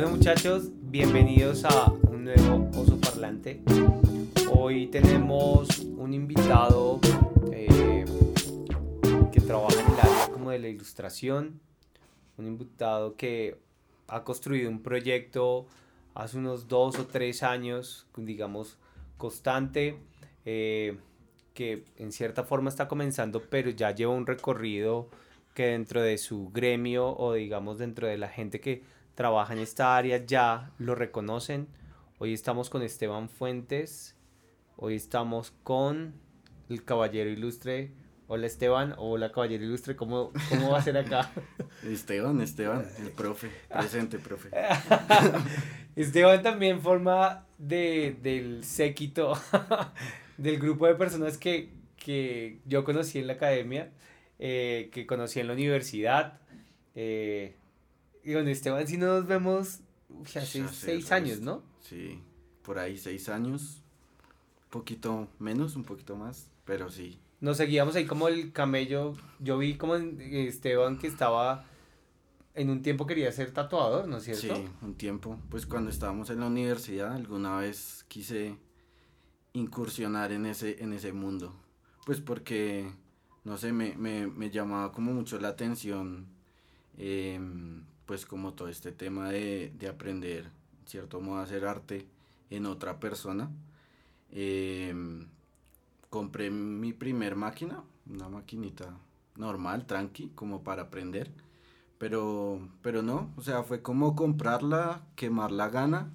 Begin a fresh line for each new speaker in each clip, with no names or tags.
Bueno muchachos, bienvenidos a un nuevo Oso Parlante. Hoy tenemos un invitado eh, que trabaja en el área como de la ilustración, un invitado que ha construido un proyecto hace unos dos o tres años, digamos, constante, eh, que en cierta forma está comenzando, pero ya lleva un recorrido que dentro de su gremio o digamos dentro de la gente que trabaja en esta área ya lo reconocen. Hoy estamos con Esteban Fuentes, hoy estamos con el caballero ilustre. Hola Esteban, hola caballero ilustre, ¿cómo, cómo va a ser acá?
Esteban, Esteban, el profe, presente profe.
Esteban también forma de, del séquito, del grupo de personas que, que yo conocí en la academia, eh, que conocí en la universidad. Eh, y con Esteban si nos vemos hace seis años, ¿no?
Sí, por ahí seis años, un poquito menos, un poquito más, pero sí.
Nos seguíamos ahí como el camello, yo vi como Esteban que estaba en un tiempo quería ser tatuador, ¿no es cierto?
Sí, un tiempo. Pues cuando estábamos en la universidad, alguna vez quise incursionar en ese, en ese mundo. Pues porque, no sé, me, me, me llamaba como mucho la atención eh, pues como todo este tema de, de aprender, cierto modo, a hacer arte en otra persona. Em, compré mi primer máquina, una maquinita normal, tranqui, como para aprender. Pero, pero no, o sea, fue como comprarla, quemar la gana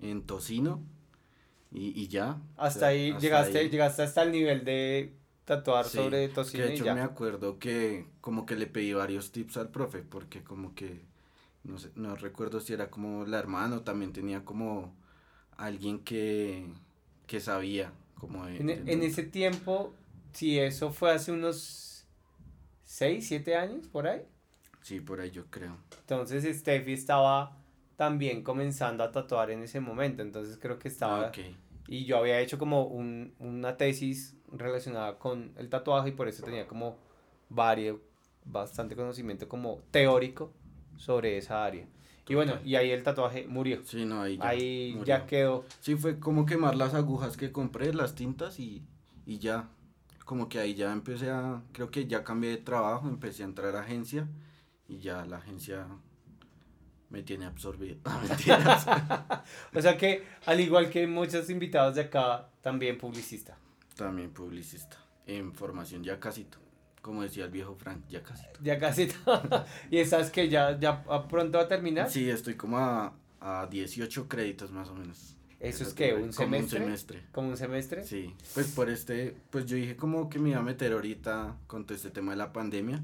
en tocino y, y ya.
Hasta ahí llegaste, llegaste hasta el nivel de tatuar sobre tocino.
Que de hecho me acuerdo que como que le pedí varios tips al profe, porque como que no sé, no recuerdo si era como la hermana o también tenía como alguien que, que sabía como
en, en, ese tiempo, si eso fue hace unos 6, 7 años, por ahí.
Sí, por ahí yo creo.
Entonces Steffi estaba también comenzando a tatuar en ese momento, entonces creo que estaba... Ah, y yo había hecho como un, una tesis relacionada con el tatuaje y por eso tenía como varios, bastante conocimiento como teórico sobre esa área. Y bueno, y ahí el tatuaje murió.
Sí, no, ahí
ya, ahí ya quedó.
Sí, fue como quemar las agujas que compré, las tintas y, y ya. Como que ahí ya empecé a, creo que ya cambié de trabajo, empecé a entrar a agencia y ya la agencia me tiene absorbido.
o sea que, al igual que muchos invitados de acá, también publicista.
También publicista. En formación ya casi como decía el viejo Frank, ya casi.
Ya casi. ¿Y estás que ya, ya pronto va a terminar?
Sí, estoy como a, a 18 créditos más o menos.
¿Eso es que ¿Un semestre?
Como un semestre.
¿Como un semestre?
Sí, pues por este, pues yo dije como que me iba a meter ahorita con todo este tema de la pandemia,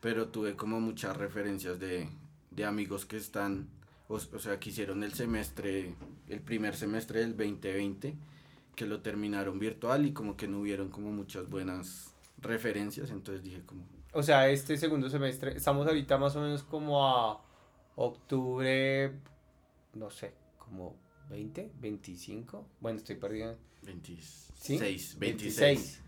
pero tuve como muchas referencias de, de amigos que están, o, o sea, que hicieron el semestre, el primer semestre del 2020, que lo terminaron virtual y como que no hubieron como muchas buenas referencias, entonces dije como...
O sea, este segundo semestre, estamos ahorita más o menos como a octubre, no sé, como 20, 25, bueno, estoy perdido.
26, 26.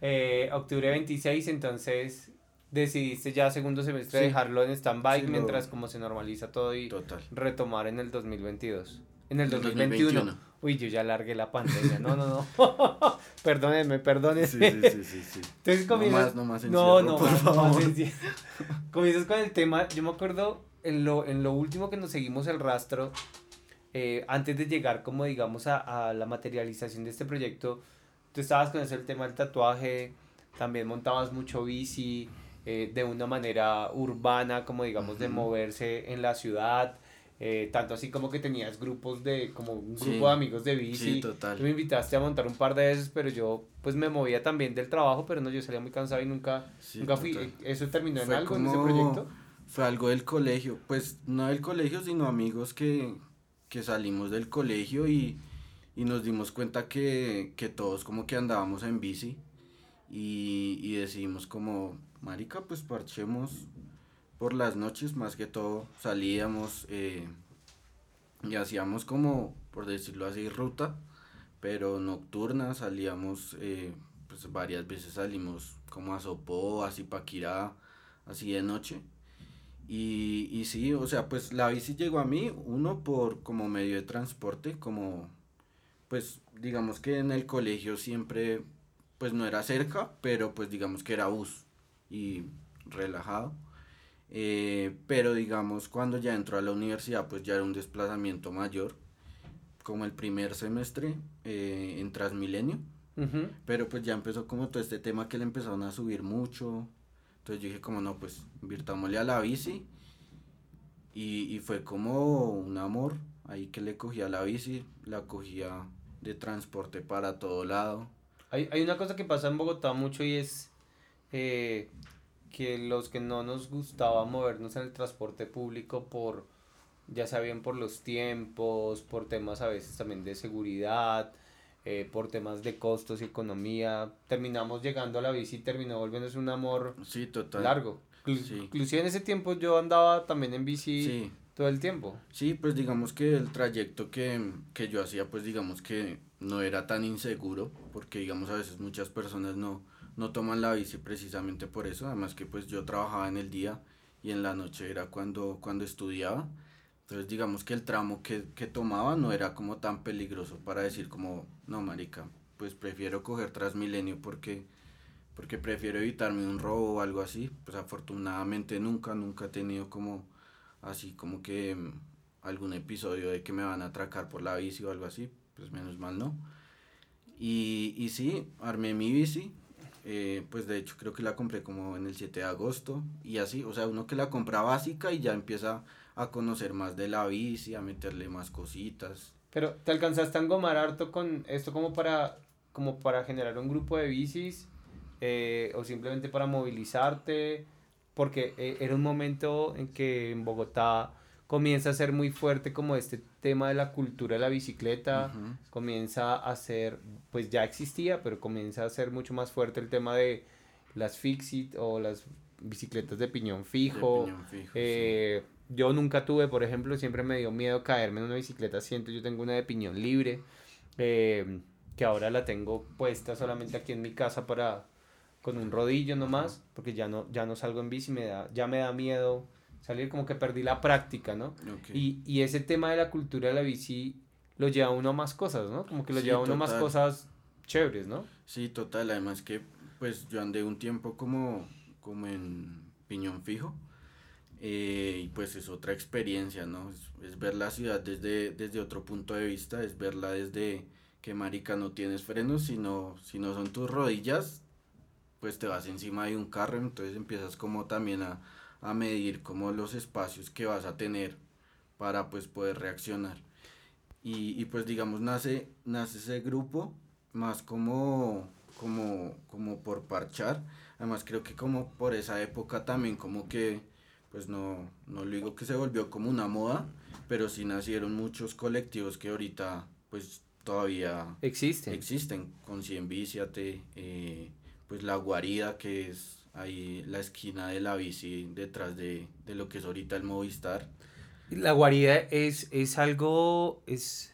Eh, octubre 26, entonces decidiste ya segundo semestre dejarlo en stand-by mientras como se normaliza todo y retomar en el 2022. En el 2021. Uy, yo ya largué la pandemia. No, no, no. perdónenme, perdónenme. Sí, sí, sí, sí. Entonces comienzas. No más, no No, no, por favor. comienzas con el tema. Yo me acuerdo en lo, en lo último que nos seguimos el rastro, eh, antes de llegar, como digamos, a, a la materialización de este proyecto, tú estabas con ese el tema del tatuaje, también montabas mucho bici, eh, de una manera urbana, como digamos, de moverse en la ciudad. Eh, tanto así como que tenías grupos de, como un grupo de amigos de bici. Sí, total. Tú me invitaste a montar un par de veces, pero yo pues me movía también del trabajo, pero no, yo salía muy cansado y nunca, nunca fui. ¿Eso terminó en algo en ese proyecto?
Fue algo del colegio, pues no del colegio, sino amigos que, que salimos del colegio y, y nos dimos cuenta que, que, todos como que andábamos en bici y, y decidimos como, marica, pues parchemos por las noches más que todo salíamos eh, y hacíamos como, por decirlo así, ruta, pero nocturna, salíamos, eh, pues varias veces salimos como a Sopó, así Paquirá, así de noche. Y, y sí, o sea, pues la bici llegó a mí, uno por como medio de transporte, como, pues digamos que en el colegio siempre, pues no era cerca, pero pues digamos que era bus y relajado. Eh, pero digamos, cuando ya entró a la universidad, pues ya era un desplazamiento mayor, como el primer semestre eh, en Transmilenio. Pero pues ya empezó como todo este tema que le empezaron a subir mucho. Entonces yo dije como no, pues invirtámosle a la bici. Y, y fue como un amor ahí que le cogía la bici, la cogía de transporte para todo lado.
Hay, hay una cosa que pasa en Bogotá mucho y es eh, que los que no nos gustaba movernos en el transporte público por, ya sea bien por los tiempos, por temas a veces también de seguridad, eh, por temas de costos y economía, terminamos llegando a la bici y terminó volviéndose un amor
sí, total.
largo. Inclusive en ese tiempo yo andaba también en bici todo el tiempo.
Sí, pues digamos que el trayecto que, que yo hacía, pues digamos que no era tan inseguro, porque digamos a veces muchas personas no, no toman la bici precisamente por eso, además que pues yo trabajaba en el día y en la noche era cuando, cuando estudiaba, entonces digamos que el tramo que, que tomaba no era como tan peligroso para decir como, no marica, pues prefiero coger Transmilenio porque, porque prefiero evitarme un robo o algo así, pues afortunadamente nunca, nunca he tenido como así como que mm, algún episodio de que me van a atracar por la bici o algo así, pues menos mal no. Y, y sí, armé mi bici, eh, pues de hecho creo que la compré como en el 7 de agosto y así, o sea, uno que la compra básica y ya empieza a conocer más de la bici, a meterle más cositas.
Pero te alcanzaste a engomar harto con esto como para, como para generar un grupo de bicis eh, o simplemente para movilizarte, porque eh, era un momento en que en Bogotá comienza a ser muy fuerte como este tema de la cultura de la bicicleta, comienza a ser, pues ya existía, pero comienza a ser mucho más fuerte el tema de las Fixit o las bicicletas de piñón fijo. Eh, yo nunca tuve, por ejemplo, siempre me dio miedo caerme en una bicicleta, siento, yo tengo una de piñón libre, eh, que ahora la tengo puesta solamente aquí en mi casa para con un rodillo nomás, porque ya no, ya no salgo en bici, me da, ya me da miedo salir como que perdí la práctica, ¿no? Y, y, ese tema de la cultura de la bici lo lleva a uno a más cosas, ¿no? Como que lo lleva a uno a más cosas chéveres, ¿no?
Sí, total, además que pues yo andé un tiempo como, como en piñón fijo eh, y pues es otra experiencia, ¿no? Es, ver la ciudad desde, desde otro punto de vista, es verla desde que marica no tienes frenos, sino, si no son tus rodillas, pues te vas encima de un carro, entonces empiezas como también a a medir como los espacios que vas a tener para pues poder reaccionar. Y, y pues digamos nace, nace ese grupo más como, como, como por parchar. Además creo que como por esa época también como que, pues no, no lo digo que se volvió como una moda, pero sí nacieron muchos colectivos que ahorita pues todavía
existen.
Existen, con Cien eh, pues La Guarida que es ahí la esquina de la bici detrás de, lo que es ahorita el Movistar.
La guarida es, es algo, es,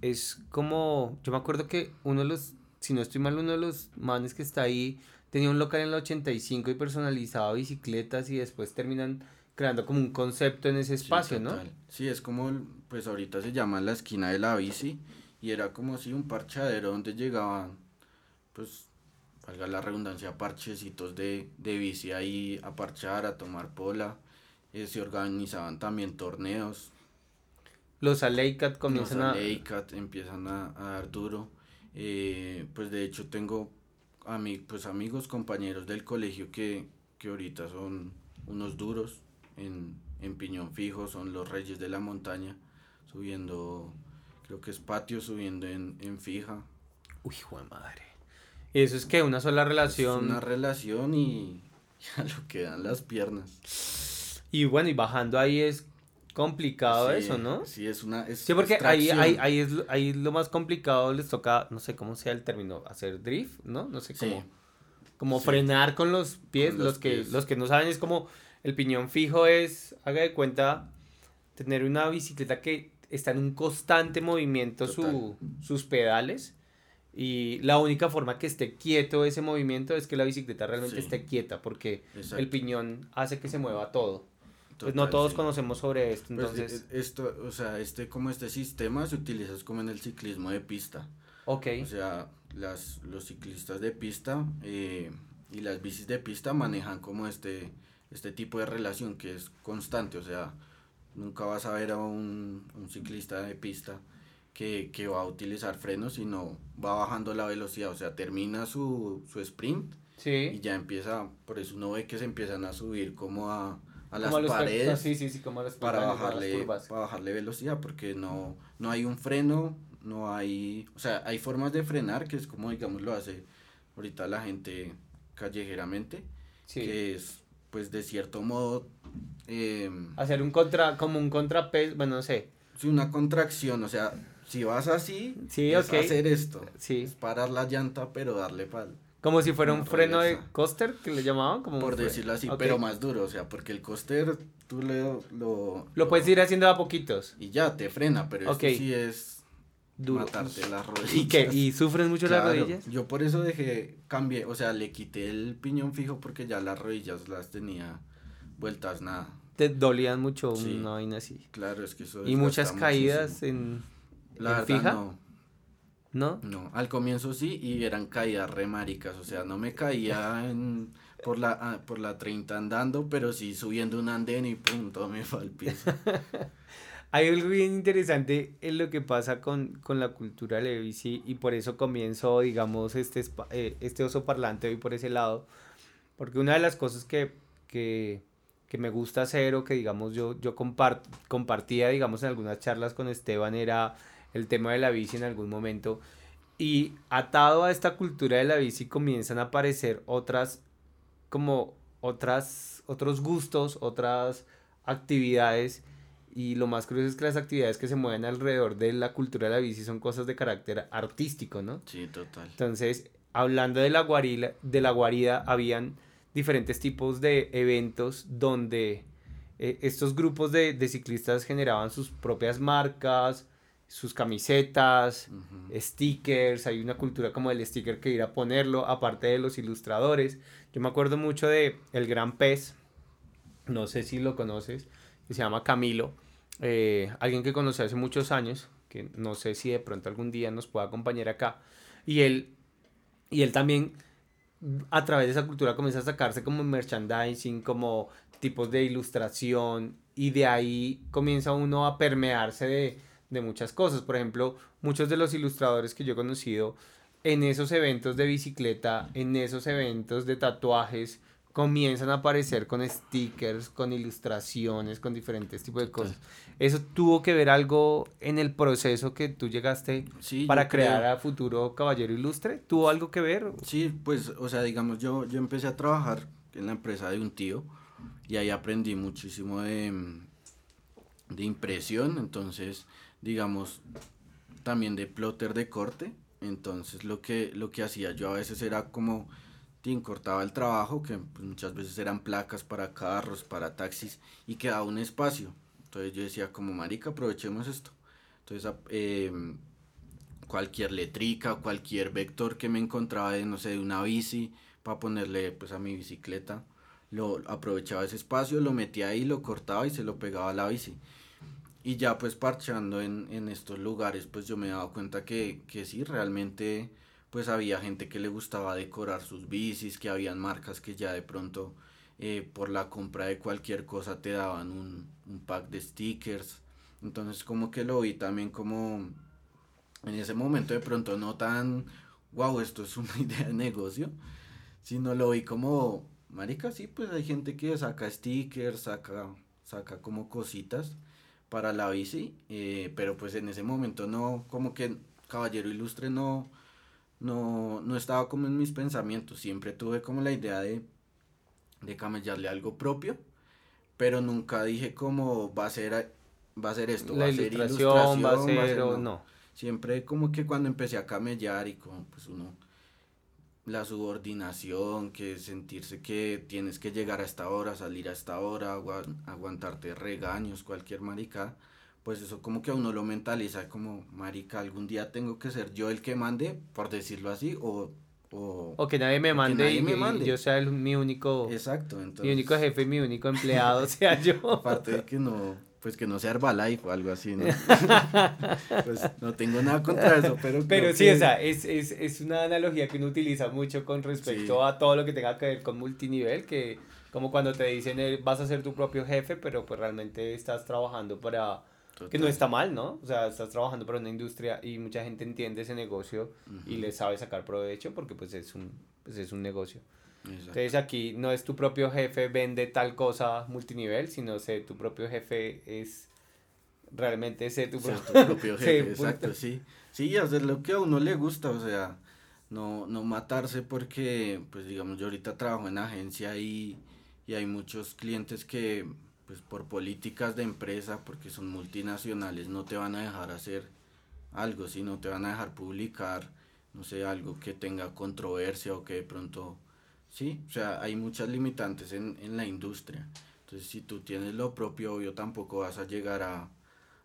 es como, yo me acuerdo que uno de los, si no estoy mal, uno de los manes que está ahí tenía un local en el 85 y personalizaba bicicletas y después terminan creando como un concepto en ese espacio, ¿no?
Sí, es como, pues ahorita se llama la esquina de la bici y era como si un parchadero donde llegaban, pues valga la redundancia, parchecitos de, de bici ahí a parchar, a tomar pola. Eh, se organizaban también torneos.
Los Aleicat comienzan
Los Aleicat empiezan a, a, dar duro. Eh, pues de hecho tengo pues amigos, compañeros del colegio que, que ahorita son unos duros en, en piñón fijo, son los reyes de la montaña, subiendo, creo que es patio, subiendo en, en fija.
Uy, hijo de madre. Eso es que una sola relación.
una relación y ya lo que dan las piernas.
Y bueno, y bajando ahí es complicado eso, ¿no?
Sí, es una...
sí, porque ahí, ahí, ahí, es, ahí lo más complicado, les toca, no sé cómo sea el término, hacer drift, ¿no? No sé cómo... Como frenar con los pies, los, que, los que no saben es como el piñón fijo es, haga de cuenta, tener una bicicleta que está en un constante movimiento su, sus pedales y la única forma que esté quieto ese movimiento es que la bicicleta realmente esté quieta, porque el piñón hace que se mueva todo. pues no todos conocemos sobre esto,
pues, entonces... Eh, esto, o sea, este, como este sistema se utiliza como en el ciclismo de pista. Ok. O sea, las, los ciclistas de pista eh, y las bicis de pista manejan como este, este tipo de relación que es constante, o sea, nunca vas a ver a un, un ciclista de pista que, que, va a utilizar frenos, sino va bajando la velocidad, o sea, termina su, su sprint sí. y ya empieza, por eso uno ve que se empiezan a subir como a, a las paredes sí, sí, sí, como para, bajarle, para bajarle velocidad, porque no, no hay un freno, no hay, o sea, hay formas de frenar, que es como, digamos, lo hace ahorita la gente callejeramente, que es, pues, de cierto modo...
Em, Hacer un contra, como un contrapeso, bueno, no sé.
Sí, una contracción, o sea, si vas así, sí, es hacer esto, sí. es parar la llanta, pero darle pal.
Como si fuera un freno de coaster, que le llamaban. Como
Por decirlo así, pero más duro, o sea, porque el coaster tú le, lo...
Lo puedes ir haciendo a poquitos.
Y ya, te frena, pero esto sí es duro. Matarte
las rodillas. ¿Y qué? ¿Y sufren mucho las rodillas?
Yo por eso dejé, cambié, o sea, le quité el piñón fijo porque ya las rodillas las tenía vueltas nada.
Te dolían mucho una vaina así.
Claro, es que eso
Y muchas caídas en, la fija.
No. ¿No? No, al comienzo sí y eran caídas remaricas, o sea, no me caía en, por, la, ah, por la 30 andando, pero sí subiendo un andén y punto, me fue al piso.
Hay algo bien interesante en lo que pasa con, la cultura Levi, y por eso comienzo, digamos, este, eh, este oso parlante hoy por ese lado, porque una de las cosas que, que, me gusta hacer o que, digamos, yo, yo compartía, digamos, en algunas charlas con Esteban era el tema de la bici en algún momento, y atado a esta cultura de la bici comienzan a aparecer otras, como otras, otros gustos, otras actividades, y lo más curioso es que las actividades que se mueven alrededor de la cultura de la bici son cosas de carácter artístico, ¿no?
Sí, total.
Entonces, hablando de la, guarila, de la guarida, habían diferentes tipos de eventos donde eh, estos grupos de, ciclistas generaban sus propias marcas, sus camisetas, stickers, hay una cultura como el sticker que ir a ponerlo, aparte de los ilustradores. Yo me acuerdo mucho de El Gran Pez, no sé si lo conoces, que se llama Camilo. Eh, alguien que conocí hace muchos años, que no sé si de pronto algún día nos pueda acompañar acá, y él, y él también a través de esa cultura comienza a sacarse como merchandising, como tipos de ilustración, y de ahí comienza uno a permearse de, de muchas cosas. Por ejemplo, muchos de los ilustradores que yo he conocido en esos eventos de bicicleta, en esos eventos de tatuajes, comienzan a aparecer con stickers, con ilustraciones, con diferentes tipos de cosas. ¿Eso tuvo que ver algo en el proceso que tú llegaste para crear a Futuro Caballero Ilustre? ¿Tuvo algo que ver?
Sí, pues, o sea, digamos, yo, yo empecé a trabajar en la empresa de un tío y ahí aprendí muchísimo de, de impresión, entonces, digamos, también de plotter de corte. Entonces, lo que, lo que hacía yo a veces era como cortaba el trabajo, que pues, muchas veces eran placas para carros, para taxis, y quedaba un espacio. Entonces yo decía, como marica, aprovechemos esto. Entonces, eh, cualquier letrica, cualquier vector que me encontraba de, no sé, de una bici, para ponerle pues a mi bicicleta, lo aprovechaba ese espacio, lo metía ahí, lo cortaba y se lo pegaba a la bici. Y ya pues parchando en, en estos lugares, pues yo me daba cuenta que, que sí, realmente pues había gente que le gustaba decorar sus bicis, que habían marcas que ya de pronto eh, por la compra de cualquier cosa te daban un, pack de stickers. Entonces como que lo vi también como en ese momento de pronto no tan, wow, esto es una idea de negocio, sino lo vi como, marica, sí, pues hay gente que saca stickers, saca, saca como cositas para la bici, eh, pero pues en ese momento no, como que Caballero Ilustre no no, no estaba como en mis pensamientos. Siempre tuve como la idea de, de camellarle algo propio, pero nunca dije cómo va a ser, va a ser esto, va a ser ilustración, va a ser, no. Siempre como que cuando empecé a camellar y como pues uno la subordinación, que sentirse que tienes que llegar a esta hora, salir a esta hora, aguantarte regaños, cualquier marica, pues eso como que a uno lo mentaliza como, marica, algún día tengo que ser yo el que mande, por decirlo así, o,
o, que nadie me mande, y, me yo sea el, mi único exacto mi único jefe mi único empleado sea yo.
Aparte de que no pues que no sea Herbalife o algo así, ¿no? pues no tengo nada contra eso, pero...
Pero sí, o sea, es, es, es, una analogía que uno utiliza mucho con respecto a todo lo que tenga que ver con multinivel, que como cuando te dicen eh, vas a ser tu propio jefe, pero pues realmente estás trabajando para... Que no está mal, ¿no? O sea, estás trabajando para una industria y mucha gente entiende ese negocio y le sabe sacar provecho porque pues es un, pues es un negocio. Entonces aquí no es tu propio jefe vende tal cosa multinivel, sino sé tu propio jefe es realmente ser tu, propio
jefe. exacto, sí. Sí, hacer lo que a uno le gusta, o sea, no, no matarse porque, pues digamos, yo ahorita trabajo en agencia y, y hay muchos clientes que, pues por políticas de empresa, porque son multinacionales, no te van a dejar hacer algo, sino te van a dejar publicar, no sé, algo que tenga controversia o que de pronto Sí, o sea, hay muchas limitantes en, en la industria. Entonces, si tú tienes lo propio, obvio, tampoco vas a llegar a,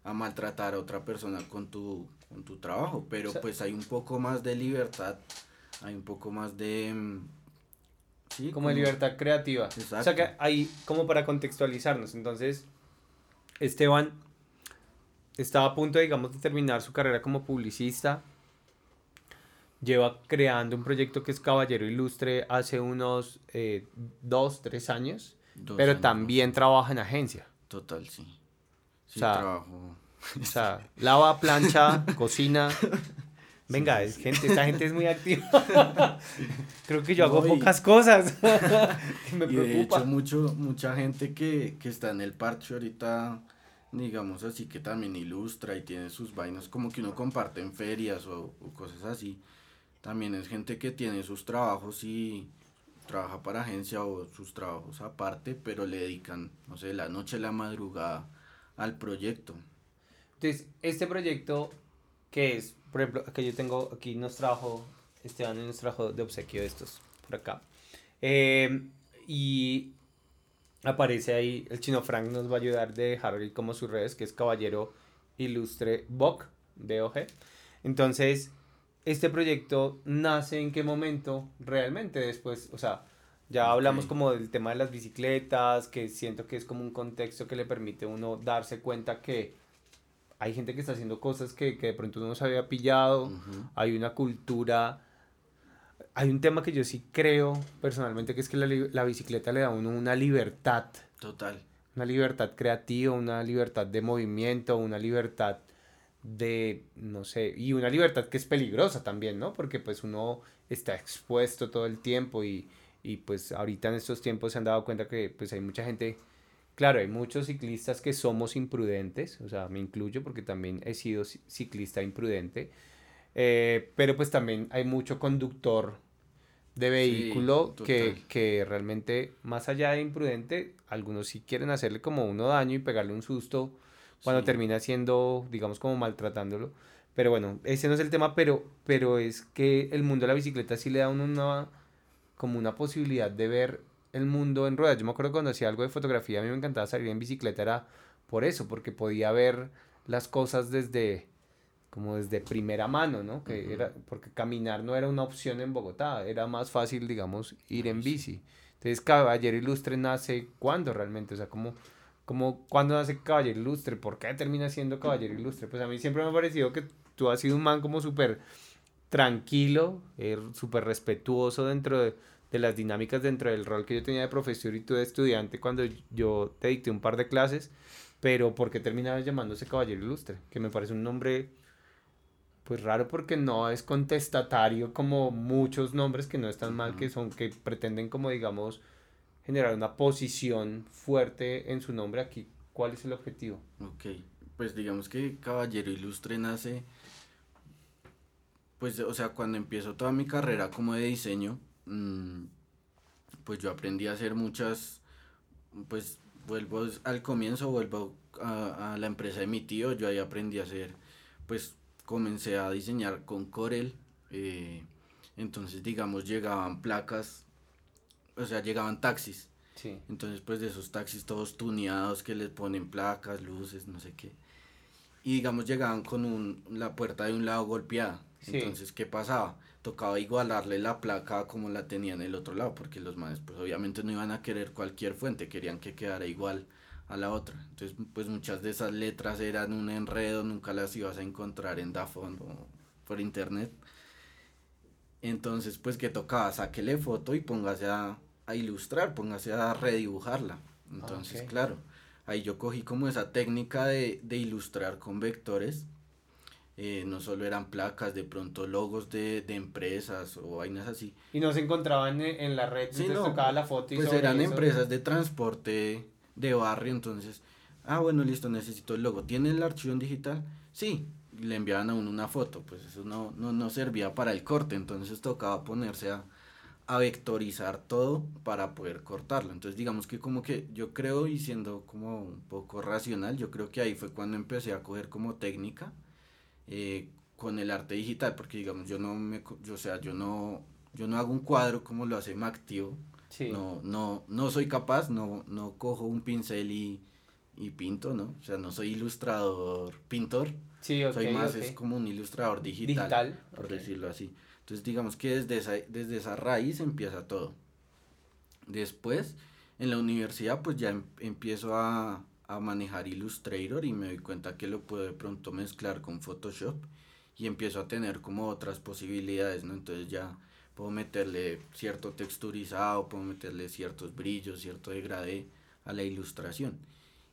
a maltratar a otra persona con tu, con tu trabajo, pero pues hay un poco más de libertad, hay un poco más de... Mm,
sí, como, de libertad creativa. Exacto. O sea que hay como para contextualizarnos, entonces Esteban estaba a punto, digamos, de terminar su carrera como publicista, lleva creando un proyecto que es Caballero Ilustre hace unos eh, dos, tres años, pero también trabaja en agencia.
Total, sí.
Sí, o sea, trabajo. O sea, lava, plancha, cocina. Venga, es gente, esta gente es muy activa. Creo que yo hago pocas cosas.
me y de hecho, mucho, mucha gente que, que está en el parche ahorita, digamos así, que también ilustra y tiene sus vainas, como que uno comparte en ferias o, o cosas así también es gente que tiene sus trabajos y trabaja para agencia o sus trabajos aparte, pero le dedican, no sé, la noche, la madrugada al proyecto.
Entonces, este proyecto, que es? Por ejemplo, que yo tengo aquí nos trajo, Esteban nos trajo de obsequio estos, por acá. Eh, y aparece ahí, el chino Frank nos va a ayudar de dejar como sus redes, que es Caballero Ilustre Bok, B-O-G. Entonces, este proyecto nace en qué momento realmente después, o sea, ya hablamos como del tema de las bicicletas, que siento que es como un contexto que le permite a uno darse cuenta que hay gente que está haciendo cosas que, que de pronto uno no se había pillado, hay una cultura, hay un tema que yo sí creo personalmente que es que la, la bicicleta le da a uno una libertad.
Total.
Una libertad creativa, una libertad de movimiento, una libertad de, no sé, y una libertad que es peligrosa también, ¿no? Porque pues uno está expuesto todo el tiempo y, y pues ahorita en estos tiempos se han dado cuenta que pues hay mucha gente, claro, hay muchos ciclistas que somos imprudentes, o sea, me incluyo porque también he sido ciclista imprudente, eh, pero pues también hay mucho conductor de vehículo que, que realmente más allá de imprudente, algunos sí quieren hacerle como uno daño y pegarle un susto cuando termina siendo, digamos, como maltratándolo. Pero bueno, ese no es el tema, pero, pero es que el mundo de la bicicleta sí le da uno una, como una posibilidad de ver el mundo en ruedas. Yo me acuerdo cuando hacía algo de fotografía, a mí me encantaba salir en bicicleta, era por eso, porque podía ver las cosas desde como desde primera mano, ¿no? Que era, porque caminar no era una opción en Bogotá, era más fácil, digamos, ir en bici. Entonces, Caballero Ilustre nace cuando realmente, o sea, como como cuando nace Caballero Ilustre, ¿por qué termina siendo Caballero Ilustre? Pues a mí siempre me ha parecido que tú has sido un man como súper tranquilo, eh, súper respetuoso dentro de, de, las dinámicas, dentro del rol que yo tenía de profesor y tú de estudiante cuando yo te dicté un par de clases, pero ¿por qué terminabas llamándose Caballero Ilustre? Que me parece un nombre pues raro porque no es contestatario como muchos nombres que no están mal, que son, que pretenden como digamos generar una posición fuerte en su nombre aquí. ¿Cuál es el objetivo?
Ok, pues digamos que Caballero Ilustre nace, pues o sea, cuando empiezo toda mi carrera como de diseño, mm, pues yo aprendí a hacer muchas, pues vuelvo al comienzo, vuelvo a, la empresa de mi tío, yo ahí aprendí a hacer, pues comencé a diseñar con Corel, eh, entonces digamos llegaban placas o sea, llegaban taxis. Sí. Entonces, pues de esos taxis todos tuneados que les ponen placas, luces, no sé qué. Y digamos, llegaban con un, la puerta de un lado golpeada. Entonces, ¿qué pasaba? Tocaba igualarle la placa como la tenía en el otro lado, porque los manes pues obviamente no iban a querer cualquier fuente, querían que quedara igual a la otra. Entonces, pues muchas de esas letras eran un enredo, nunca las ibas a encontrar en Dafon o por internet. Entonces, pues que tocaba, sáquele foto y póngase a, a ilustrar, póngase a redibujarla. Entonces, claro, ahí yo cogí como esa técnica de, de ilustrar con vectores. Eh, no solo eran placas, de pronto logos de, de, empresas o vainas así.
Y no se encontraban en, la red, sí, no, tocaba la foto
y Pues eran empresas de transporte de barrio, entonces, ah, bueno, listo, necesito el logo. ¿Tiene el archivo en digital? Sí, le enviaban a uno una foto, pues eso no, no, no servía para el corte, entonces tocaba ponerse a, a vectorizar todo para poder cortarlo. Entonces digamos que como que yo creo y siendo como un poco racional, yo creo que ahí fue cuando empecé a coger como técnica eh, con el arte digital, porque digamos yo no me, yo, o sea, yo no, yo no hago un cuadro como lo hace Mactio, no, no, no soy capaz, no, no cojo un pincel y, y pinto, ¿no? O sea, no soy ilustrador, pintor, sí, soy más, es como un ilustrador digital, por decirlo así. Entonces digamos que desde esa, desde esa raíz empieza todo. Después, en la universidad, pues ya em, empiezo a, a manejar Illustrator y me doy cuenta que lo puedo de pronto mezclar con Photoshop y empiezo a tener como otras posibilidades, ¿no? Entonces ya puedo meterle cierto texturizado, puedo meterle ciertos brillos, cierto degradé a la ilustración.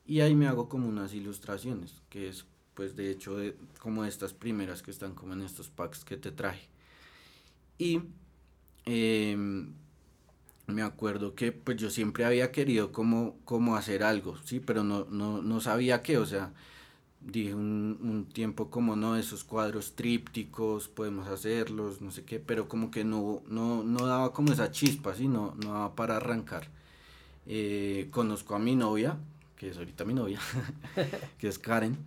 Y ahí me hago como unas ilustraciones, que es pues de hecho de, como estas primeras que están como en estos packs que te traje. Y em, me acuerdo que pues yo siempre había querido como, como hacer algo, sí, pero no, no, no sabía qué, o sea, dije un, un, tiempo como no, esos cuadros trípticos, podemos hacerlos, no sé qué, pero como que no, no, no daba como esa chispa, ¿sí? no, no daba para arrancar. Eh, conozco a mi novia, que es ahorita mi novia, que es Karen,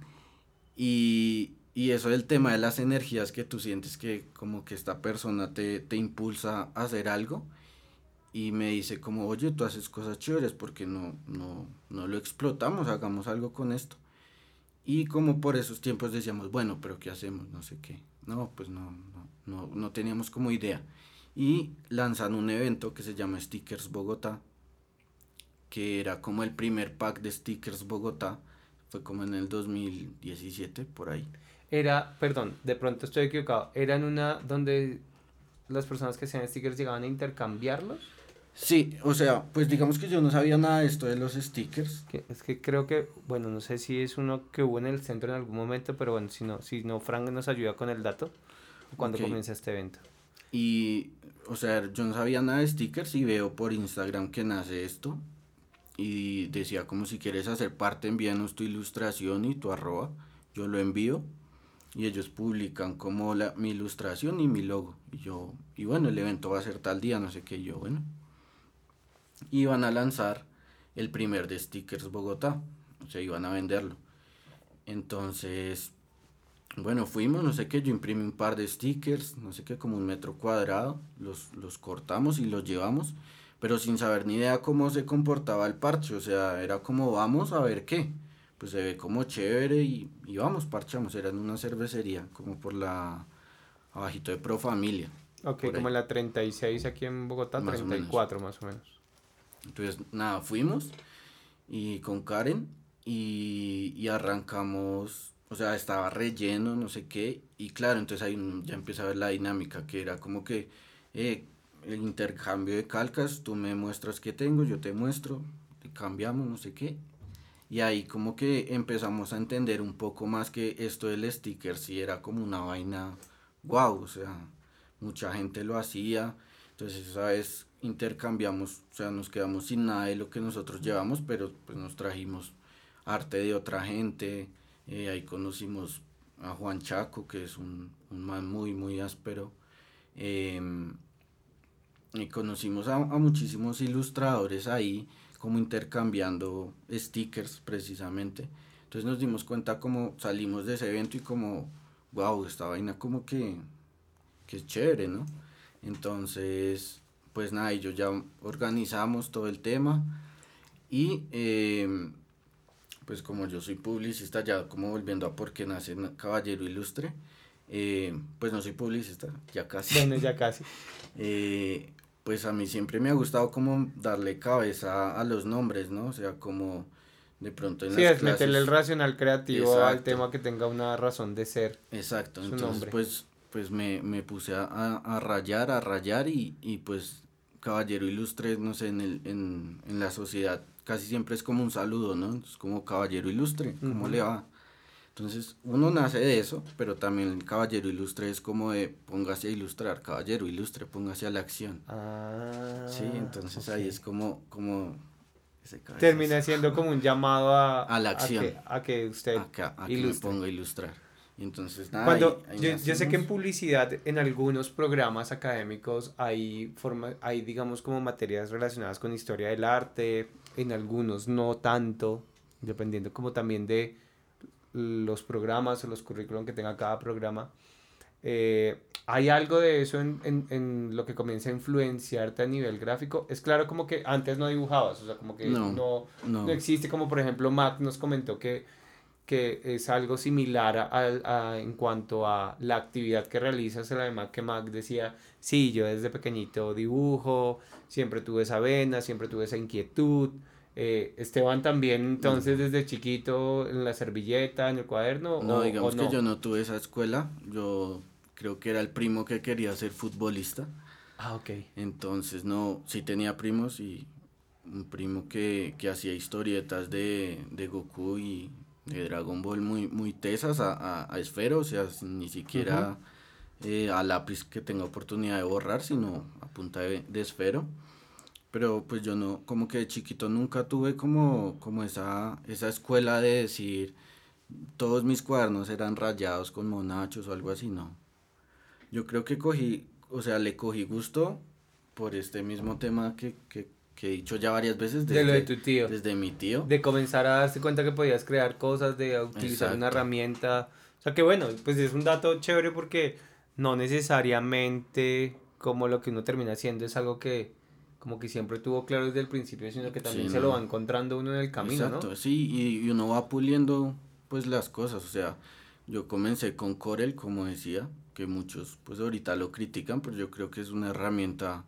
y, y eso del tema de las energías que tú sientes que como que esta persona te, te impulsa a hacer algo y me dice como, oye, tú haces cosas chéveres porque no, no, no lo explotamos, hagamos algo con esto. Y como por esos tiempos decíamos, bueno, pero ¿qué hacemos? No sé qué. No, pues no, no, no, no teníamos como idea. Y lanzan un evento que se llama Stickers Bogotá, que era como el primer pack de Stickers Bogotá, fue como en el 2017, por ahí
era, perdón, de pronto estoy equivocado, era en una donde las personas que hacían stickers llegaban a intercambiarlos.
Sí, o sea, pues digamos que yo no sabía nada de esto de los stickers.
es que creo que, bueno, no sé si es uno que hubo en el centro en algún momento, pero bueno, si no, si no Frank nos ayuda con el dato, cuando comienza este evento.
Y, o sea, yo no sabía nada de stickers y veo por Instagram que nace esto. Y decía como si quieres hacer parte, envíanos tu ilustración y tu arroba. Yo lo envío y ellos publican como la, mi ilustración y mi logo. Y yo, y bueno, el evento va a ser tal día, no sé qué, yo, bueno. Y van a lanzar el primer de stickers Bogotá, o sea, iban a venderlo. Entonces, bueno, fuimos, no sé qué, yo imprimí un par de stickers, no sé qué, como un metro cuadrado, los, los cortamos y los llevamos, pero sin saber ni idea cómo se comportaba el parche, o sea, era como vamos a ver qué pues se ve como chévere y, y vamos, parchamos, era en una cervecería, como por la, abajito de Pro Familia.
Ok, como en la 36 aquí en Bogotá, 34 más o menos.
Entonces, nada, fuimos y con Karen y, y arrancamos, o sea, estaba relleno, no sé qué, y claro, entonces ahí ya empieza a ver la dinámica, que era como que eh, el intercambio de calcas, tú me muestras qué tengo, yo te muestro, cambiamos, no sé qué, y ahí como que empezamos a entender un poco más que esto del sticker sí era como una vaina wow, o sea, mucha gente lo hacía. Entonces esa vez intercambiamos, o sea, nos quedamos sin nada de lo que nosotros llevamos, pero pues nos trajimos arte de otra gente. Eh, ahí conocimos a Juan Chaco, que es un, un man muy, muy áspero. Em, y conocimos a, a muchísimos ilustradores ahí como intercambiando stickers precisamente. Entonces nos dimos cuenta como salimos de ese evento y como, wow, esta vaina como que, que es chévere, ¿no? Entonces, pues nada, ellos ya organizamos todo el tema y em, pues como yo soy publicista, ya como volviendo a por qué nace Caballero Ilustre, Eh, pues no soy publicista, ya casi.
Bueno, ya casi.
Eh, pues a mí siempre me ha gustado como darle cabeza a los nombres, ¿no? O sea, como de pronto
en sí, es meterle el racional creativo al tema que tenga una razón de ser.
Exacto, entonces pues, pues me, me puse a, a, rayar, a rayar y, y pues caballero ilustre, no sé, en, el, en, en la sociedad casi siempre es como un saludo, ¿no? Es como caballero ilustre, ¿cómo le va? Entonces, uno nace de eso, pero también el caballero ilustre es como de póngase a ilustrar, caballero ilustre, póngase a la acción. Ah, sí, entonces ahí es como, como
Termina siendo como un llamado a,
a la acción.
A que, usted
a que, a que me ponga a ilustrar. entonces, nada,
Cuando, yo, yo, sé que en publicidad, en algunos programas académicos, hay, forma, hay, digamos, como materias relacionadas con historia del arte, en algunos no tanto, dependiendo como también de los programas o los currículum que tenga cada programa. Eh, ¿Hay algo de eso en, en, en, lo que comienza a influenciarte a nivel gráfico? Es claro como que antes no dibujabas, o sea, como que no, no, no. existe, como por ejemplo Mac nos comentó que, que es algo similar a, a, en cuanto a la actividad que realizas de Mac, que Mac decía, sí, yo desde pequeñito dibujo, siempre tuve esa vena, siempre tuve esa inquietud, eh, Esteban también, entonces, desde chiquito, en la servilleta, en el cuaderno.
No, digamos que yo no tuve esa escuela. Yo creo que era el primo que quería ser futbolista.
Ah, ok.
Entonces, no, sí tenía primos y un primo que, que hacía historietas de, de Goku y de Dragon Ball muy, muy tesas a, a, esfero, o sea, ni siquiera eh, a lápiz que tenga oportunidad de borrar, sino a punta de, de esfero pero pues yo no, como que de chiquito nunca tuve como, como esa, esa escuela de decir, todos mis cuadernos eran rayados con monachos o algo así, no. Yo creo que cogí, o sea, le cogí gusto por este mismo tema que, que, que he dicho ya varias veces.
Desde, de lo de tu tío.
Desde mi tío.
De comenzar a darse cuenta que podías crear cosas, de utilizar una herramienta. O sea que bueno, pues es un dato chévere porque no necesariamente como lo que uno termina haciendo es algo que como que siempre tuvo claro desde el principio, sino que también se lo va encontrando uno en el camino, Exacto,
sí, y, uno va puliendo pues las cosas, o sea, yo comencé con Corel, como decía, que muchos pues ahorita lo critican, pero yo creo que es una herramienta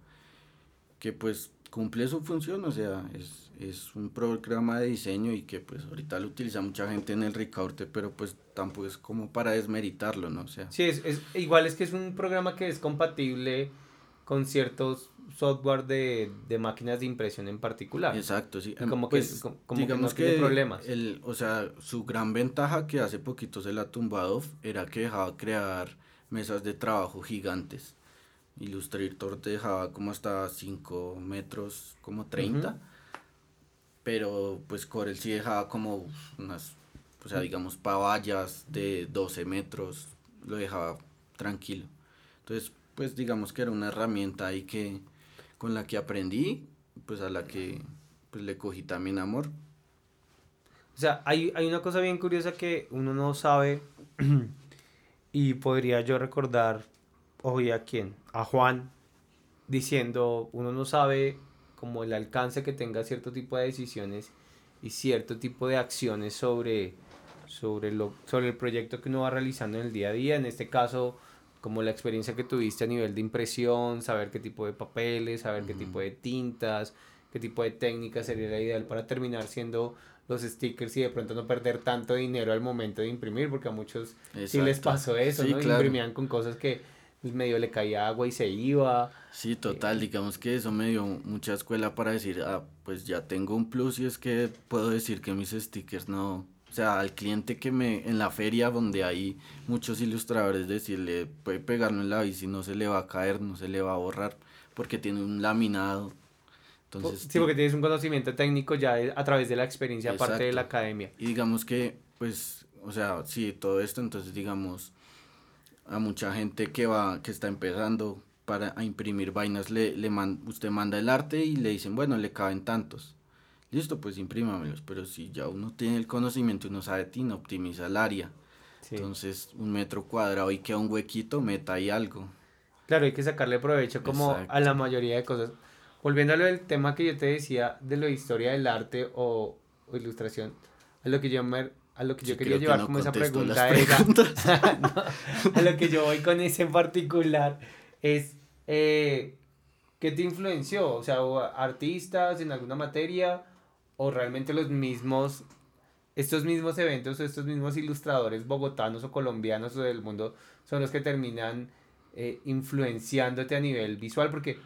que pues cumple su función, o sea, es, es un programa de diseño y que pues ahorita lo utiliza mucha gente en el recorte, pero pues tampoco es como para desmeritarlo, ¿no? O sea.
Sí, es, es, igual es que es un programa que es compatible con ciertos software de, de, máquinas de impresión en particular.
Exacto, sí.
Como que, pues, como, que no tiene problemas.
El, o sea, su gran ventaja que hace poquito se la ha tumbado era que dejaba crear mesas de trabajo gigantes. Illustrator te dejaba como hasta 5 metros, como 30. Pero pues Corel sí dejaba como unas, o sea, digamos, pavallas de 12 metros. Lo dejaba tranquilo. Entonces, pues digamos que era una herramienta ahí que con la que aprendí, pues a la que pues le cogí también amor.
O sea, hay, hay una cosa bien curiosa que uno no sabe y podría yo recordar hoy a quién, a Juan, diciendo, uno no sabe como el alcance que tenga cierto tipo de decisiones y cierto tipo de acciones sobre, sobre, lo, sobre el proyecto que uno va realizando en el día a día. En este caso, como la experiencia que tuviste a nivel de impresión, saber qué tipo de papeles, saber qué tipo de tintas, qué tipo de técnica sería la ideal para terminar siendo los stickers y de pronto no perder tanto dinero al momento de imprimir, porque a muchos sí les pasó eso, ¿no? Imprimían con cosas que medio le caía agua y se iba.
Sí, total, digamos que eso me dio mucha escuela para decir, ah, pues ya tengo un plus y es que puedo decir que mis stickers no, o sea, al cliente que me, en la feria donde hay muchos ilustradores, decirle, puede pegarlo en la bici, no se le va a caer, no se le va a borrar, porque tiene un laminado.
Entonces, sí, porque tienes un conocimiento técnico ya a través de la experiencia, aparte de la academia.
Y digamos que, pues, o sea, sí, todo esto, entonces digamos, a mucha gente que va, que está empezando para imprimir vainas, le, le man, usted manda el arte y le dicen, bueno, le caben tantos listo, pues imprímamelos, pero si ya uno tiene el conocimiento, uno sabe TIN, optimiza el área. Entonces, un metro cuadrado y queda un huequito, meta ahí algo.
Claro, hay que sacarle provecho como a la mayoría de cosas. Volviendo a lo del tema que yo te decía de la historia del arte o, ilustración, a lo que yo me a lo que yo quería llevar como esa pregunta era, a lo que yo voy con ese en particular es, eh, ¿qué te influenció? O sea, artistas en alguna materia o realmente los mismos, estos mismos eventos o estos mismos ilustradores bogotanos o colombianos o del mundo son los que terminan eh, influenciándote a nivel visual? Porque,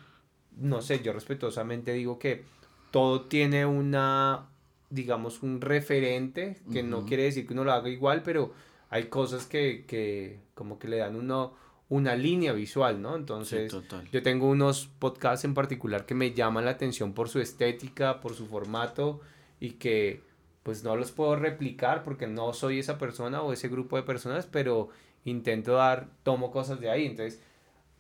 no sé, yo respetuosamente digo que todo tiene una digamos, un referente, que no quiere decir que uno lo haga igual, pero hay cosas que, que como que le dan uno, una línea visual, ¿no? Entonces, yo tengo unos podcasts en particular que me llaman la atención por su estética, por su formato y que pues no los puedo replicar porque no soy esa persona o ese grupo de personas, pero intento dar, tomo cosas de ahí. Entonces,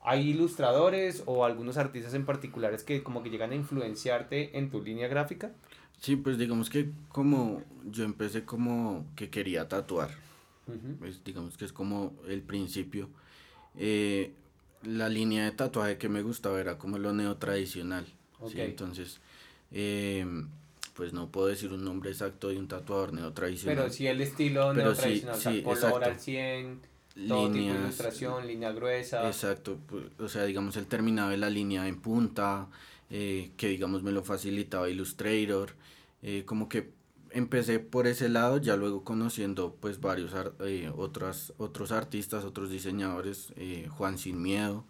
hay ilustradores o algunos artistas en particulares que como que llegan a influenciarte en tu línea gráfica.
Sí, pues digamos que como yo empecé como que quería tatuar, pues digamos que es como el principio. Eh, la línea de tatuaje que me gustaba era como lo neotradicional. ¿sí? Entonces, eh, pues no puedo decir un nombre exacto de un tatuador neotradicional.
Pero sí el estilo neotradicional, sí, color al 100, todo tipo de ilustración, línea gruesa.
Exacto, pues, o sea, digamos el terminado de la línea en punta, eh, que digamos me lo facilitaba Illustrator, eh, como que empecé por ese lado, ya luego conociendo pues varios eh, otras, otros artistas, otros diseñadores, Juan Sin Miedo,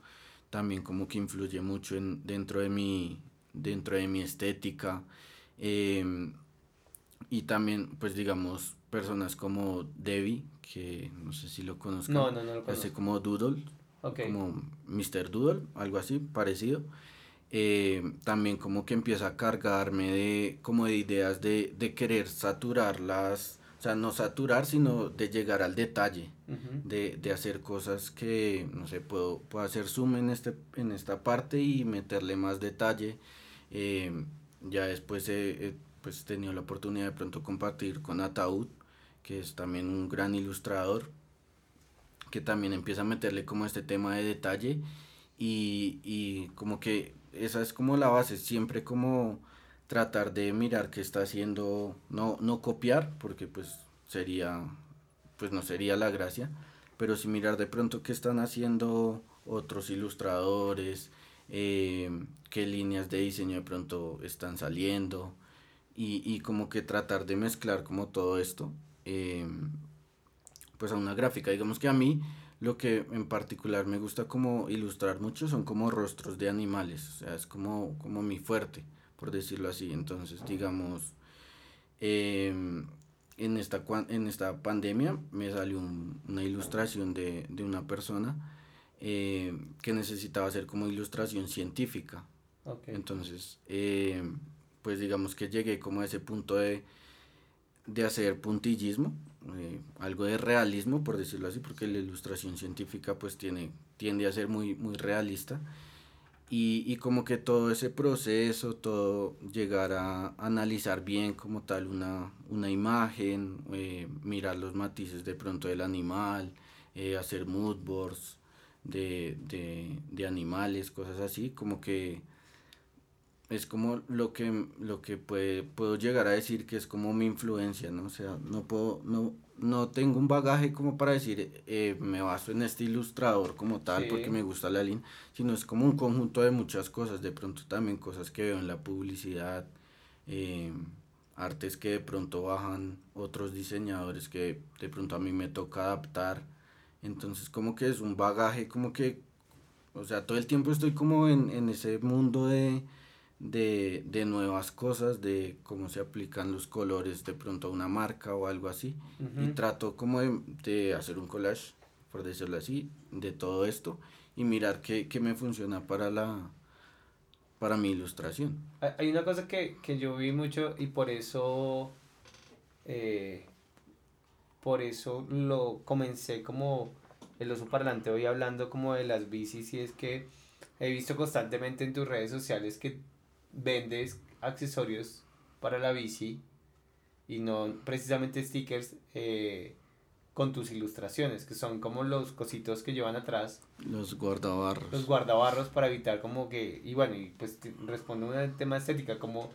también como que influye mucho en, dentro, de mi, dentro de mi estética, em, y también pues digamos personas como Debbie, que no sé si lo conozco, no, no, no lo conozco. como Doodle, como Mr. Doodle, algo así, parecido. Eh, también como que empieza a cargarme de como de ideas de, de querer saturarlas, o sea, no saturar, sino de llegar al detalle, de, de, hacer cosas que, no sé, puedo, puedo hacer zoom en, este, en esta parte y meterle más detalle. Eh, ya después he, pues, tenido la oportunidad de pronto compartir con Ataúd, que es también un gran ilustrador, que también empieza a meterle como este tema de detalle y, y como que esa es como la base, siempre como tratar de mirar qué está haciendo, no, no copiar, porque pues sería, pues no sería la gracia, pero sí mirar de pronto qué están haciendo otros ilustradores, eh, qué líneas de diseño de pronto están saliendo, y, y como que tratar de mezclar como todo esto, eh, pues a una gráfica, digamos que a mí lo que en particular me gusta como ilustrar mucho son como rostros de animales, o sea, es como, como mi fuerte, por decirlo así. Entonces, digamos, em, en, esta, en esta pandemia me salió una ilustración de, una persona em, que necesitaba hacer como ilustración científica. Entonces, em, pues digamos que llegué como a ese punto de, de hacer puntillismo eh, algo de realismo, por decirlo así, porque la ilustración científica pues tiene, tiende a ser muy, muy realista. Y, y como que todo ese proceso, todo llegar a analizar bien como tal una, una imagen, eh, mirar los matices de pronto del animal, eh, hacer mood boards de, de, de animales, cosas así, como que es como lo que, lo que puede, puedo llegar a decir que es como mi influencia, ¿no? O sea, no puedo, no, no tengo un bagaje como para decir, eh, me baso en este ilustrador como tal porque me gusta la línea, sino es como un conjunto de muchas cosas, de pronto también cosas que veo en la publicidad, eh, artes que de pronto bajan otros diseñadores que de pronto a mí me toca adaptar, entonces como que es un bagaje, como que, o sea, todo el tiempo estoy como en, en ese mundo de de, de, nuevas cosas, de cómo se aplican los colores de pronto a una marca o algo así. Y trato como de, de, hacer un collage, por decirlo así, de todo esto y mirar qué, qué me funciona para la para mi ilustración.
Hay una cosa que, que yo vi mucho y por eso eh, por eso lo comencé como el oso parlante hoy hablando como de las bicis y es que he visto constantemente en tus redes sociales que vendes accesorios para la bici y no precisamente stickers eh, con tus ilustraciones, que son como los cositos que llevan atrás.
Los guardabarros.
Los guardabarros para evitar como que, y bueno, y pues responde un tema estética, como,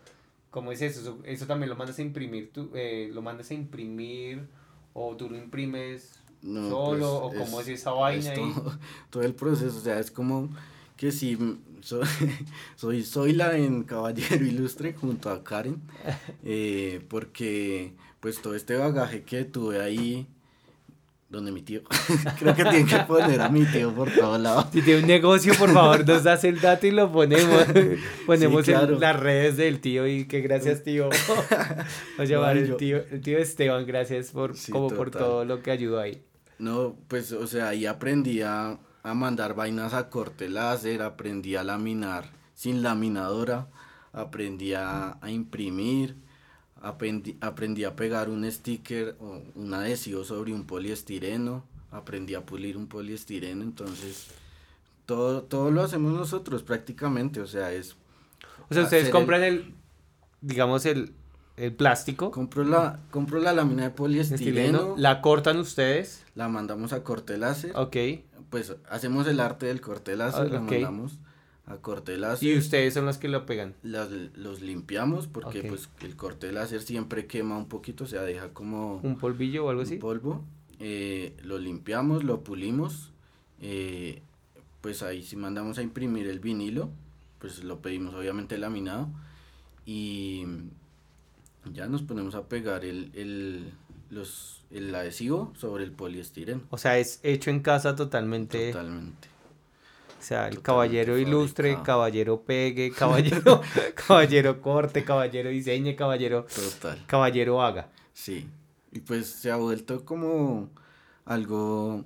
como es eso? eso, también lo mandas a imprimir, tú, eh, lo mandas a imprimir ¿O tú lo imprimes solo? ¿O cómo es esa vaina?
todo, el proceso, o sea, es como que si soy, soy, soy la en Caballero Ilustre junto a Karen, eh, porque pues todo este bagaje que tuve ahí donde mi tío. Creo que tienen que poner a mi tío por todos lados.
Si tiene un negocio, por favor, nos das el dato y lo ponemos. Ponemos en las redes del tío y que gracias, tío. a llamar el, tío, el tío Esteban, gracias por, como por todo lo que ayudó ahí.
No, pues, o sea, ahí aprendí a, a mandar vainas a corte láser, aprendí a laminar sin laminadora, aprendí a, a imprimir aprendí, aprendí a pegar un sticker o un adhesivo sobre un poliestireno, aprendí a pulir un poliestireno, entonces todo, todo lo hacemos nosotros prácticamente, o sea, es...
O sea, ustedes compran el, digamos, el, plástico.
Compro la, compro la lámina de poliestireno.
¿La cortan ustedes?
La mandamos a corte láser.
Ok.
Pues hacemos el arte del corte láser, la mandamos a corte láser.
¿Y ustedes son los que lo pegan?
los limpiamos porque pues el corte láser siempre quema un poquito, o sea, deja como...
¿Un polvillo o algo así?
polvo. Eh, lo limpiamos, lo pulimos. Eh, pues ahí si mandamos a imprimir el vinilo, pues lo pedimos obviamente laminado. Y ya nos ponemos a pegar el, el, los, el adhesivo sobre el poliestireno.
O sea, es hecho en casa totalmente. Totalmente. O sea, el caballero ilustre, caballero pegue, caballero, caballero corte, caballero diseñe, caballero, Total. caballero haga.
Sí, y pues se ha vuelto como algo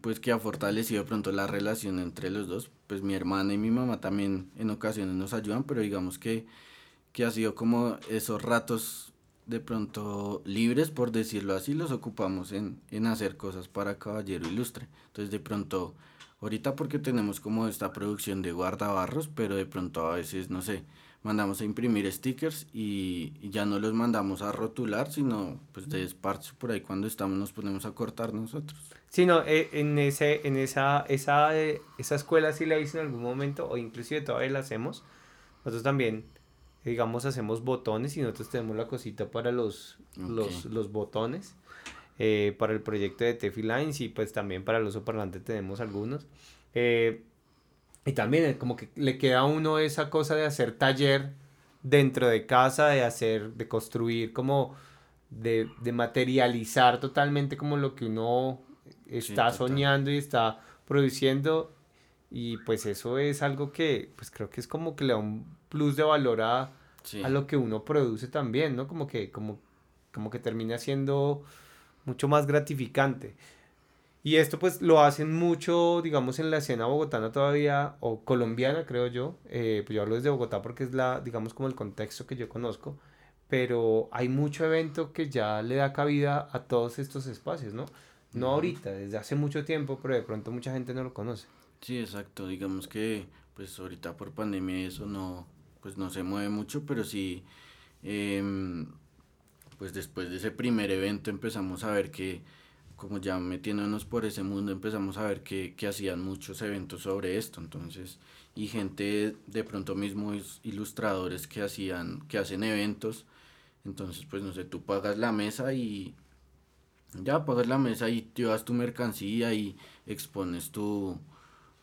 pues que ha fortalecido pronto la relación entre los dos. Pues mi hermana y mi mamá también en ocasiones nos ayudan, pero digamos que, que ha sido como esos ratos de pronto libres, por decirlo así, los ocupamos en, en hacer cosas para Caballero Ilustre. Entonces de pronto Ahorita porque tenemos como esta producción de guardabarros, pero de pronto a veces, no sé, mandamos a imprimir stickers y, ya no los mandamos a rotular, sino pues de despacho por ahí cuando estamos nos ponemos a cortar nosotros.
Sí, no, eh, en, ese, en esa, esa, eh, esa escuela sí la hice en algún momento, o inclusive todavía la hacemos. Nosotros también, digamos, hacemos botones y nosotros tenemos la cosita para los, los, los botones. Eh, para el proyecto de Tefi Lines y pues también para los parlantes tenemos algunos. Eh, y también como que le queda a uno esa cosa de hacer taller dentro de casa, de hacer, de construir como, de, de materializar totalmente como lo que uno está soñando y está produciendo y pues eso es algo que pues creo que es como que le da un plus de valor a, a lo que uno produce también, ¿no? Como que, como, como que termina siendo mucho más gratificante. Y esto pues lo hacen mucho, digamos, en la escena bogotana todavía, o colombiana creo yo, eh, pues yo hablo desde Bogotá porque es la, digamos, como el contexto que yo conozco, pero hay mucho evento que ya le da cabida a todos estos espacios, ¿no? No ahorita, desde hace mucho tiempo, pero de pronto mucha gente no lo conoce.
Sí, exacto, digamos que pues ahorita por pandemia eso no, pues no se mueve mucho, pero sí... Eh, pues después de ese primer evento empezamos a ver que, como ya metiéndonos por ese mundo, empezamos a ver que, que hacían muchos eventos sobre esto, entonces, y gente de pronto mismo ilustradores que hacían, que hacen eventos, entonces pues no sé, tú pagas la mesa y ya pagas la mesa y llevas tu mercancía y expones tu,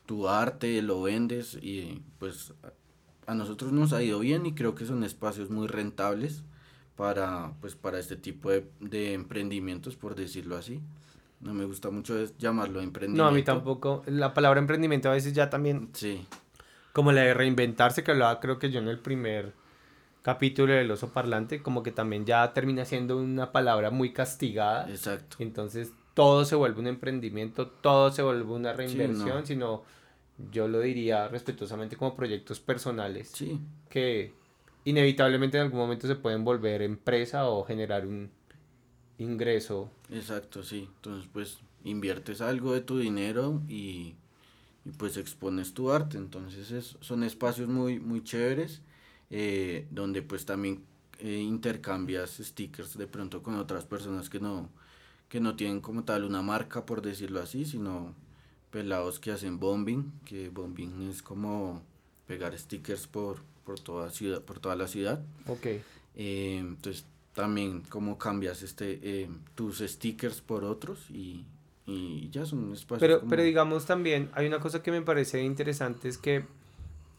tu arte, lo vendes y pues a nosotros nos ha ido bien y creo que son espacios muy rentables para, pues, para este tipo de, de emprendimientos, por decirlo así. No me gusta mucho llamarlo emprendimiento.
No, a mí tampoco. La palabra emprendimiento a veces ya también... Sí. Como la de reinventarse, que hablaba creo que yo en el primer capítulo del oso parlante, como que también ya termina siendo una palabra muy castigada. Exacto. Entonces todo se vuelve un emprendimiento, todo se vuelve una reinversión, sino yo lo diría respetuosamente como proyectos personales. Sí. Que inevitablemente en algún momento se pueden volver empresa o generar un ingreso.
Exacto, sí. Entonces, pues inviertes algo de tu dinero y, pues expones tu arte. Entonces, es, son espacios muy, muy chéveres eh, donde pues también eh, intercambias stickers de pronto con otras personas que no, que no tienen como tal una marca, por decirlo así, sino pelados que hacen bombing, que bombing es como pegar stickers por, por toda ciudad, por toda la ciudad. Ok. Eh, entonces también cómo cambias este eh, tus stickers por otros y, y ya son espacios.
Pero, pero digamos también, hay una cosa que me parece interesante, es que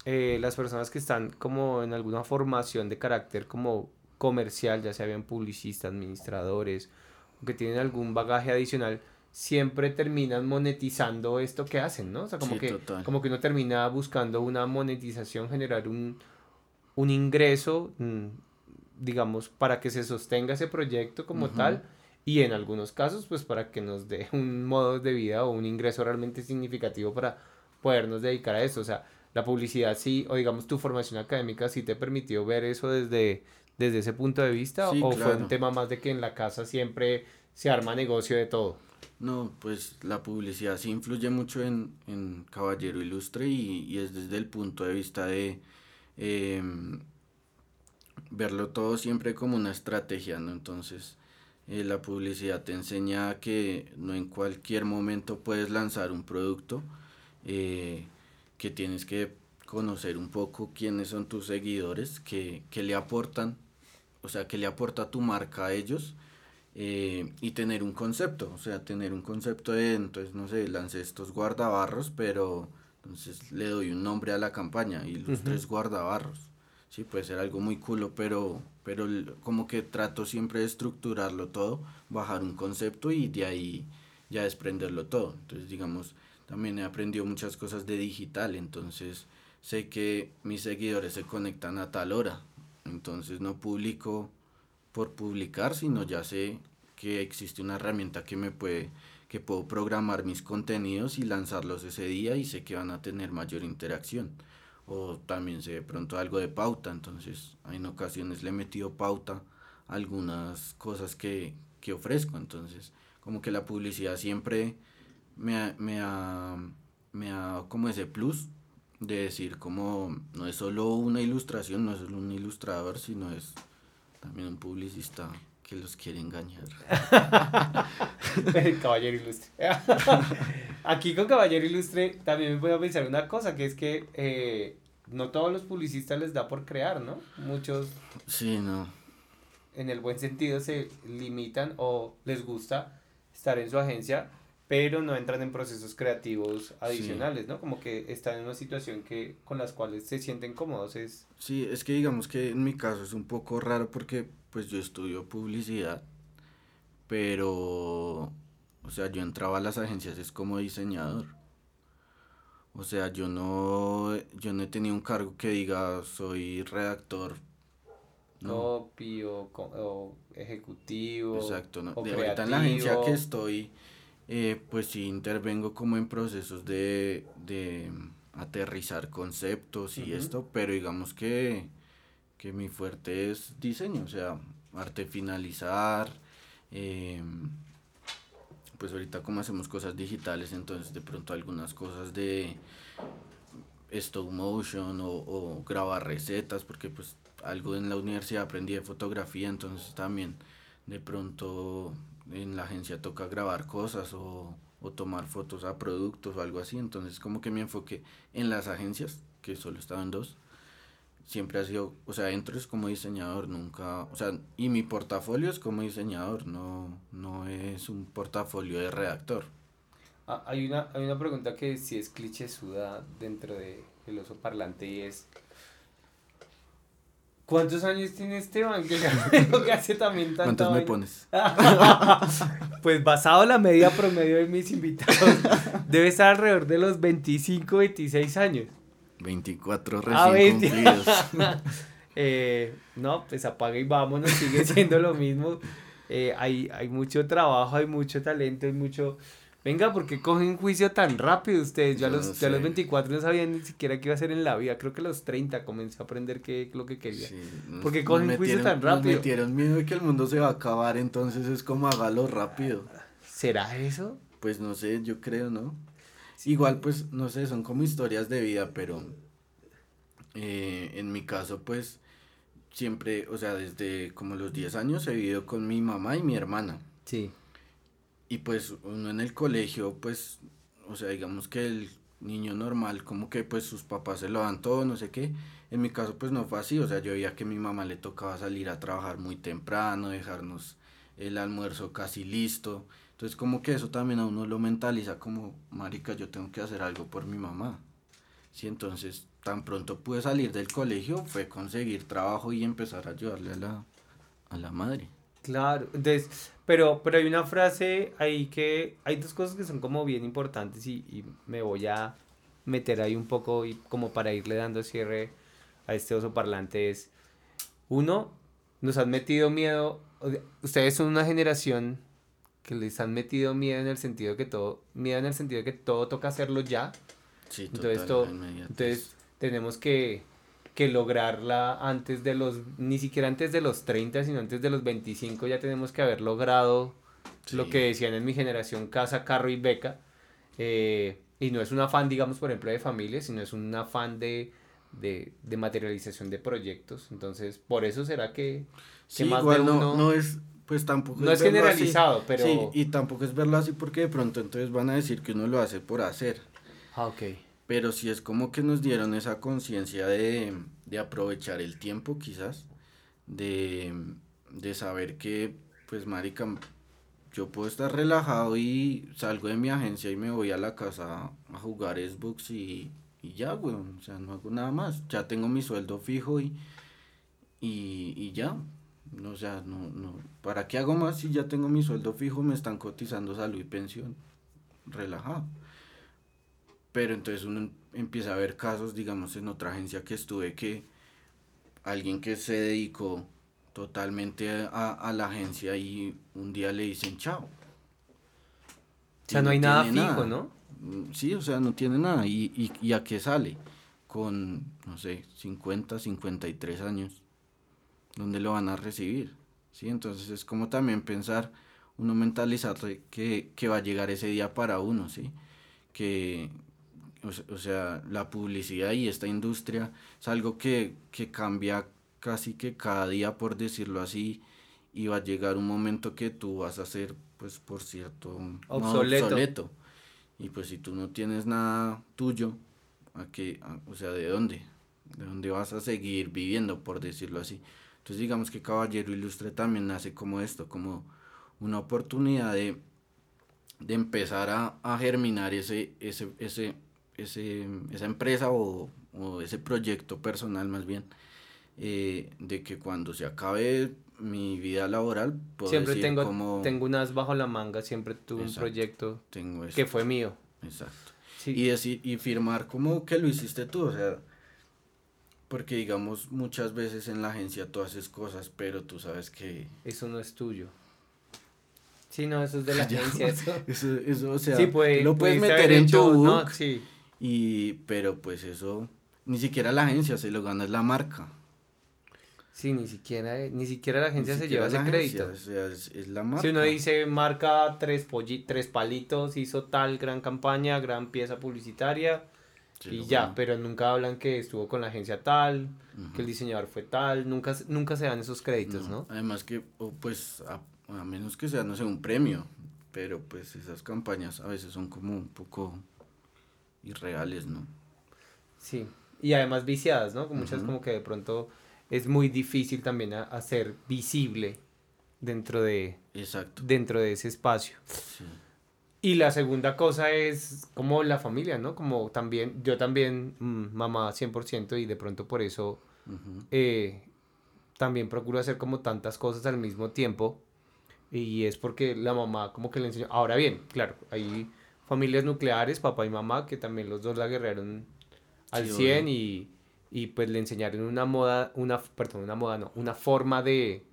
eh, las personas que están como en alguna formación de carácter como comercial, ya sea bien publicistas, administradores, o que tienen algún bagaje adicional, siempre terminan monetizando esto que hacen, ¿no? O sea, como, que, como que uno termina buscando una monetización, generar un, un ingreso, mm, digamos, para que se sostenga ese proyecto como tal y en algunos casos, pues para que nos dé un modo de vida o un ingreso realmente significativo para podernos dedicar a eso. O sea, la publicidad sí, o digamos tu formación académica sí te permitió ver eso desde, desde ese punto de vista o fue un tema más de que en la casa siempre se arma negocio de todo.
No, pues la publicidad sí influye mucho en, en Caballero Ilustre y, y, es desde el punto de vista de em, verlo todo siempre como una estrategia, ¿no? Entonces, eh, la publicidad te enseña que no en cualquier momento puedes lanzar un producto, eh, que tienes que conocer un poco quiénes son tus seguidores, que, le aportan, o sea, que le aporta tu marca a ellos eh, y tener un concepto, o sea, tener un concepto de, entonces, no sé, lancé estos guardabarros, pero entonces le doy un nombre a la campaña y los tres guardabarros. Sí, puede ser algo muy culo, pero, pero como que trato siempre de estructurarlo todo, bajar un concepto y de ahí ya desprenderlo todo. Entonces, digamos, también he aprendido muchas cosas de digital, entonces sé que mis seguidores se conectan a tal hora, entonces no publico por publicar, sino ya sé que existe una herramienta que me puede que puedo programar mis contenidos y lanzarlos ese día y sé que van a tener mayor interacción. O también sé de pronto algo de pauta, entonces en ocasiones le he metido pauta a algunas cosas que, que ofrezco. Entonces, como que la publicidad siempre me ha, me ha, me ha como ese plus de decir como no es solo una ilustración, no es solo un ilustrador, sino es también un publicista que los quiere engañar.
Caballero Ilustre. Aquí con Caballero Ilustre también me voy a pensar una cosa, que es que eh, no todos los publicistas les da por crear, ¿no? Muchos...
Sí, no.
En el buen sentido se limitan o les gusta estar en su agencia, pero no entran en procesos creativos adicionales, ¿no? Como que están en una situación que con las cuales se sienten cómodos. Es...
Sí, es que digamos que en mi caso es un poco raro porque pues yo estudio publicidad, pero, o sea, yo entraba a las agencias es como diseñador. O sea, yo no, yo no he tenido un cargo que diga soy redactor.
No. o, ejecutivo.
Exacto, no. de ahorita en la agencia que estoy, eh, pues sí intervengo como en procesos de, de aterrizar conceptos y esto, pero digamos que que mi fuerte es diseño, o sea, arte finalizar, em, pues ahorita como hacemos cosas digitales, entonces de pronto algunas cosas de stop motion o, grabar recetas, porque pues algo en la universidad aprendí de fotografía, entonces también de pronto en la agencia toca grabar cosas o, o tomar fotos a productos o algo así, entonces como que mi enfoque en las agencias, que solo estaba en dos, siempre ha sido, o sea, entro es como diseñador, nunca, o sea, y mi portafolio es como diseñador, no, no es un portafolio de redactor.
Ah, hay, una, hay una pregunta que si es cliché suda dentro de el oso parlante y es ¿Cuántos años tiene Esteban? Que, hace también
¿Cuántos me pones?
pues basado en la media promedio de mis invitados, debe estar alrededor de los 25, 26 años.
24 ah, recién cumplidos.
eh, no, pues apaga y vámonos, sigue siendo lo mismo. Eh, hay, hay mucho trabajo, hay mucho talento, hay mucho... Venga, ¿por qué cogen juicio tan rápido ustedes? Yo a los, los 24 no sabía ni siquiera qué iba a hacer en la vida. Creo que a los 30 comencé a aprender qué lo que quería. ¿Por qué cogen juicio tan rápido?
Me metieron miedo de que el mundo se va a acabar, entonces es como hágalo rápido.
¿Será eso?
Pues no sé, yo creo, ¿no? Igual, pues, no sé, son como historias de vida, pero eh, en mi caso, pues, siempre, o sea, desde como los 10 años he vivido con mi mamá y mi hermana. Sí. Y pues uno en el colegio, pues, o sea, digamos que el niño normal, como que pues sus papás se lo dan todo, no sé qué. En mi caso pues no fue así, o sea, yo veía que a mi mamá le tocaba salir a trabajar muy temprano, dejarnos el almuerzo casi listo. Entonces como que eso también a uno lo mentaliza como, marica, yo tengo que hacer algo por mi mamá. Sí, entonces tan pronto pude salir del colegio fue conseguir trabajo y empezar a ayudarle a la, a la madre.
Claro, entonces, pero, pero hay una frase ahí que, hay dos cosas que son como bien importantes y, y me voy a meter ahí un poco y como para irle dando cierre a este oso parlante es, uno, nos han metido miedo, ustedes son una generación que les han metido miedo en el sentido que todo, miedo en el sentido de que todo toca hacerlo ya. Sí, entonces, todo, entonces tenemos que, que lograrla antes de los, ni siquiera antes de los 30, sino antes de los 25 ya tenemos que haber logrado lo que decían en mi generación, casa, carro y beca. Eh, y no es un afán, digamos, por ejemplo, de familia, sino es un afán de, de, de materialización de proyectos. Entonces, por eso será que,
sí, más de uno... No, es, pues tampoco
no es, generalizado, pero...
Sí, y tampoco es verlo así porque de pronto entonces van a decir que uno lo hace por hacer.
Ah, ok.
Pero sí es como que nos dieron esa conciencia de, de aprovechar el tiempo quizás, de, de saber que, pues, marica, yo puedo estar relajado y salgo de mi agencia y me voy a la casa a jugar Xbox y y ya, güey, o sea, no hago nada más. Ya tengo mi sueldo fijo y, y, y ya. O sea, no, no, ¿para qué hago más si ya tengo mi sueldo fijo? Me están cotizando salud y pensión. Relajado. Pero entonces uno empieza a ver casos, digamos, en otra agencia que estuve que alguien que se dedicó totalmente a, a la agencia y un día le dicen chao.
O sea, no, hay nada fijo, ¿no?
Sí, o sea, no tiene nada. ¿Y, y, a qué sale? Con, no sé, 50, 53 años. ¿Dónde lo van a recibir? ¿Sí? Entonces es como también pensar, uno mentalizar que, que va a llegar ese día para uno, ¿sí? Que, o, sea, la publicidad y esta industria es algo que, que cambia casi que cada día, por decirlo así, y va a llegar un momento que tú vas a ser, pues, por cierto, obsoleto. Y pues si tú no tienes nada tuyo, ¿a qué, o sea, ¿de dónde? ¿De dónde vas a seguir viviendo, por decirlo así? Entonces digamos que Caballero Ilustre también nace como esto, como una oportunidad de, de empezar a, a germinar ese, ese, ese, ese, esa empresa o, o ese proyecto personal más bien, eh, de que cuando se acabe mi vida laboral,
puedo siempre tengo, como... tengo unas bajo la manga, siempre tuve un proyecto tengo que fue mío.
Exacto. Y, decir, y firmar como que lo hiciste tú, o sea, porque digamos muchas veces en la agencia tú haces cosas, pero tú sabes que...
Eso no es tuyo. Sí, no, eso es de la agencia.
Eso, eso, o sea, lo puedes meter en tu book, sí. y, pero pues eso, ni siquiera la agencia se lo gana, es la marca.
Sí, ni siquiera, ni siquiera la agencia se lleva ese crédito. es, la marca. Si uno dice marca tres, tres palitos, hizo tal gran campaña, gran pieza publicitaria y ya, pero nunca hablan que estuvo con la agencia tal, que el diseñador fue tal, nunca, nunca se dan esos créditos, ¿no?
Además que, pues, a, a, menos que sea, no sé, un premio, pero pues esas campañas a veces son como un poco irreales, ¿no?
Sí, y además viciadas, ¿no? Muchas como que de pronto es muy difícil también hacer visible dentro de, dentro de ese espacio. Y la segunda cosa es como la familia, ¿no? Como también, yo también, mm, mamá 100% y de pronto por eso eh, también procuro hacer como tantas cosas al mismo tiempo. Y es porque la mamá como que le enseñó. Ahora bien, claro, hay familias nucleares, papá y mamá, que también los dos la guerrearon al 100 y y pues le enseñaron una moda, una, perdón, una moda no, una forma de,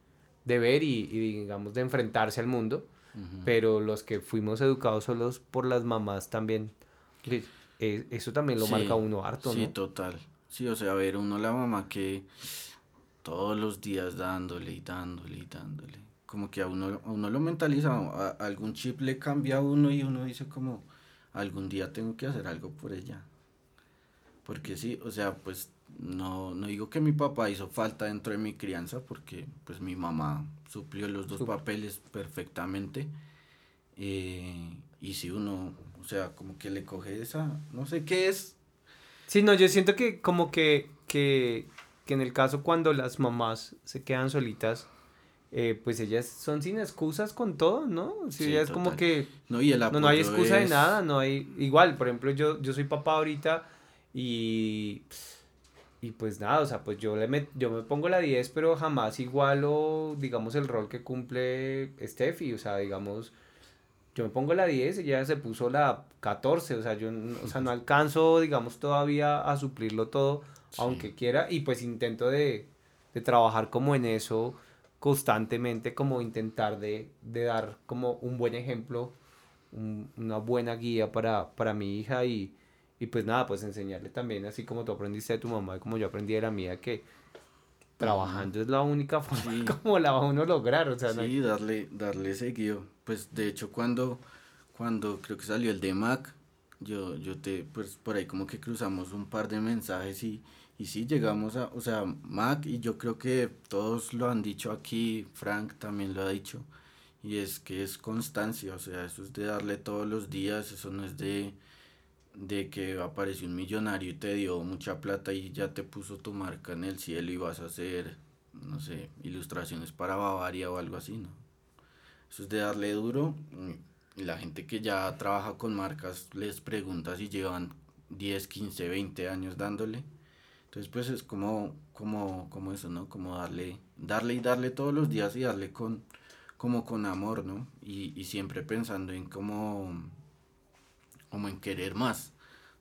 de ver y, digamos de enfrentarse al mundo, pero los que fuimos educados solos por las mamás también, eh, eso también lo marca uno harto,
sí, total. Sí, o sea, a ver, uno la mamá que todos los días dándole y dándole y dándole. Como que a uno, a uno lo mentaliza, algún chip le cambia a uno y uno dice como, algún día tengo que hacer algo por ella. Porque sí, o sea, pues no, no digo que mi papá hizo falta dentro de mi crianza, porque pues mi mamá suplió los dos papeles perfectamente. Eh, y si uno, o sea, como que le coge esa, no sé qué es.
Sí, no, yo siento que como que, que, que en el caso cuando las mamás se quedan solitas, eh, pues ellas son sin excusas con todo, ¿no? Sí, ellas como que no, y el no, no, hay excusa de nada, no hay, igual, por ejemplo, yo, yo soy papá ahorita y, y pues nada, o sea, pues yo, le me, yo me pongo la 10, pero jamás igualo, digamos, el rol que cumple Steffi, o sea, digamos, yo me pongo la 10, ella se puso la 14, o sea, yo o sea, no alcanzo, digamos, todavía a suplirlo todo, aunque quiera, y pues intento de, de, trabajar como en eso constantemente, como intentar de, de dar como un buen ejemplo, una buena guía para, para mi hija y, y pues nada, pues enseñarle también, así como tú aprendiste de tu mamá y como yo aprendí de la mía, que trabajando es la única forma como la va uno a lograr, o sea,
sí, darle, darle seguido. Pues de hecho cuando, cuando creo que salió el de Mac, yo, yo te, pues por ahí como que cruzamos un par de mensajes y, y sí llegamos a, o sea, Mac y yo creo que todos lo han dicho aquí, Frank también lo ha dicho, y es que es constancia, o sea, eso es de darle todos los días, eso no es de de que apareció un millonario y te dio mucha plata y ya te puso tu marca en el cielo y vas a hacer, no sé, ilustraciones para Bavaria o algo así, ¿no? Eso es de darle duro. Y la gente que ya trabaja con marcas les pregunta si llevan 10, 15, 20 años dándole. Entonces, pues es como, como, como eso, ¿no? Como darle, darle y darle todos los días y darle con, como con amor, ¿no? Y, y siempre pensando en cómo como en querer más.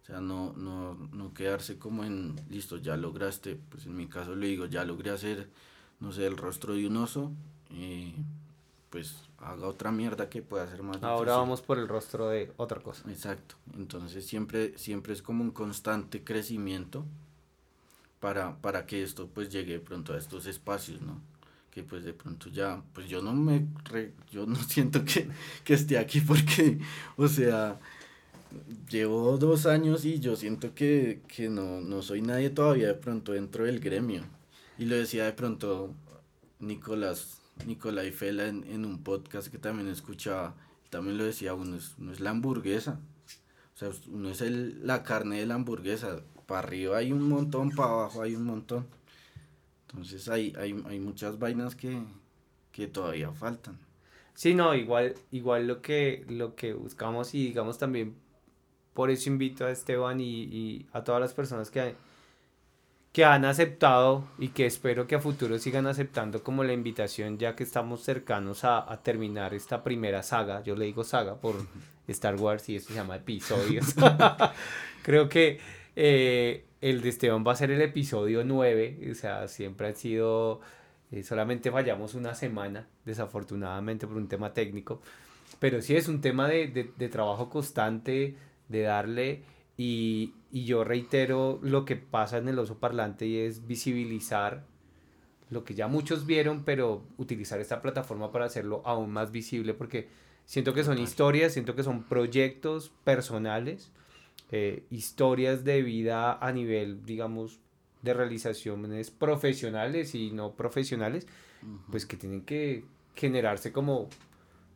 O sea, no, no, no quedarse como en, listo, ya lograste, pues en mi caso le digo, ya logré hacer, no sé, el rostro de un oso, y pues haga otra mierda que pueda hacer más.
Ahora vamos por el rostro de otra cosa.
Exacto. Entonces siempre, siempre es como un constante crecimiento para, para que esto pues llegue pronto a estos espacios, ¿no? Que pues de pronto ya, pues yo no me, yo no siento que, que esté aquí porque, o sea, llevo dos años y yo siento que, no, no soy nadie todavía de pronto dentro del gremio. Y lo decía de pronto Nicolás, Nicolás Fela en, en un podcast que también escuchaba, también lo decía, uno es, uno es la hamburguesa. O sea, uno es el, la carne de la hamburguesa. Para arriba hay un montón, para abajo hay un montón. Entonces hay, hay, hay muchas vainas que, que todavía faltan.
Sí, no, igual, igual lo que, lo que buscamos y digamos también por eso invito a Esteban y, a todas las personas que, que han aceptado y que espero que a futuro sigan aceptando como la invitación ya que estamos cercanos a, terminar esta primera saga. Yo le digo saga por Star Wars y esto se llama episodios. Creo que eh, el de Esteban va a ser el episodio 9. O sea, siempre ha sido... Eh, solamente fallamos una semana, desafortunadamente por un tema técnico. Pero sí es un tema de, de, de trabajo constante, de darle y, yo reitero lo que pasa en el oso parlante y es visibilizar lo que ya muchos vieron, pero utilizar esta plataforma para hacerlo aún más visible porque siento que son historias, siento que son proyectos personales, eh, historias de vida a nivel, digamos, de realizaciones profesionales y no profesionales, pues que tienen que generarse como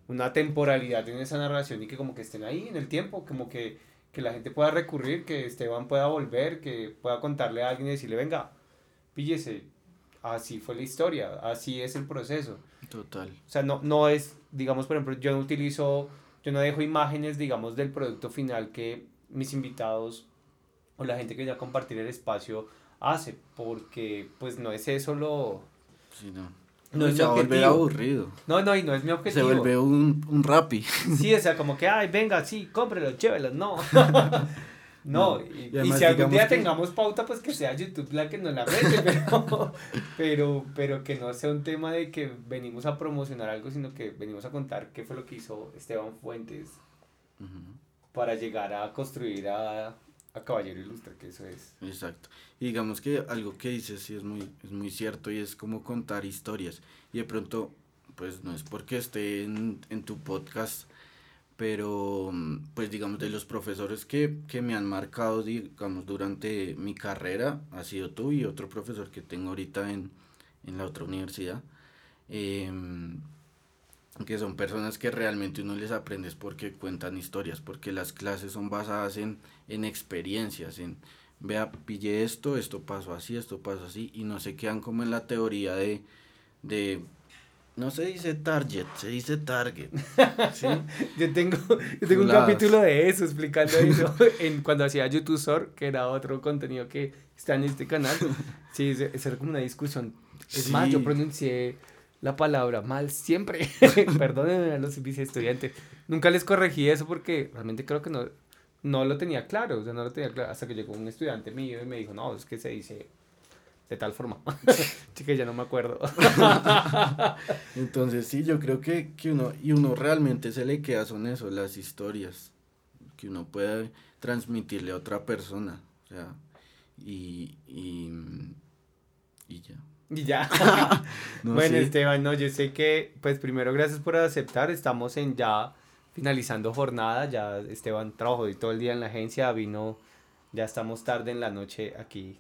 una temporalidad en esa narración y que como que estén ahí en el tiempo, como que, que la gente pueda recurrir, que Esteban pueda volver, que pueda contarle a alguien y decirle, venga, píllese, así fue la historia, así es el proceso.
Total.
O sea, no, no es, digamos, por ejemplo, yo no utilizo, yo no dejo imágenes, digamos, del producto final que mis invitados o la gente que viene a compartir el espacio hace, porque pues no es eso lo...
Sí, no no es se vuelve aburrido.
No, no, y no es mi objetivo.
Se vuelve un, un rapi.
Sí, o sea, como que, ay, venga, sí, cómprelo, chévelo. No. no, y, si algún día tengamos pauta, pues que sea YouTube la que nos la mete, pero, pero, pero que no sea un tema de que venimos a promocionar algo, sino que venimos a contar qué fue lo que hizo Esteban Fuentes para llegar a construir a caballero ilustre, que eso es.
Exacto. Y digamos que algo que dices sí es muy, es muy cierto y es como contar historias. Y de pronto, pues no es porque esté en, tu podcast, pero pues digamos de los profesores que, me han marcado, digamos, durante mi carrera, ha sido tú y otro profesor que tengo ahorita en, la otra universidad. Em, que son personas que realmente uno les aprende porque cuentan historias, porque las clases son basadas en, en experiencias, en, vea, pillé esto, esto pasó así, esto pasó así, y no se quedan como en la teoría de, de no se dice target, se dice target.
yo tengo, yo tengo un capítulo de eso explicando eso en, cuando hacía YouTube Sor, que era otro contenido que está en este canal. Sí, esa era como una discusión. Es más, yo pronuncié la palabra mal siempre. Perdónenme a los vice estudiantes. Nunca les corregí eso porque realmente creo que no, no lo tenía claro. O sea, no lo tenía claro hasta que llegó un estudiante mío y me dijo, no, es que se dice de tal forma. Chica, ya no me acuerdo.
Entonces, sí, yo creo que, que, uno, y uno realmente se le queda son eso, las historias que uno puede transmitirle a otra persona. O sea, y, y, y ya.
Y ya. bueno, Esteban, no, yo sé que, pues primero, gracias por aceptar. Estamos en ya finalizando jornada. Ya Esteban trabajó todo el día en la agencia, vino, ya estamos tarde en la noche aquí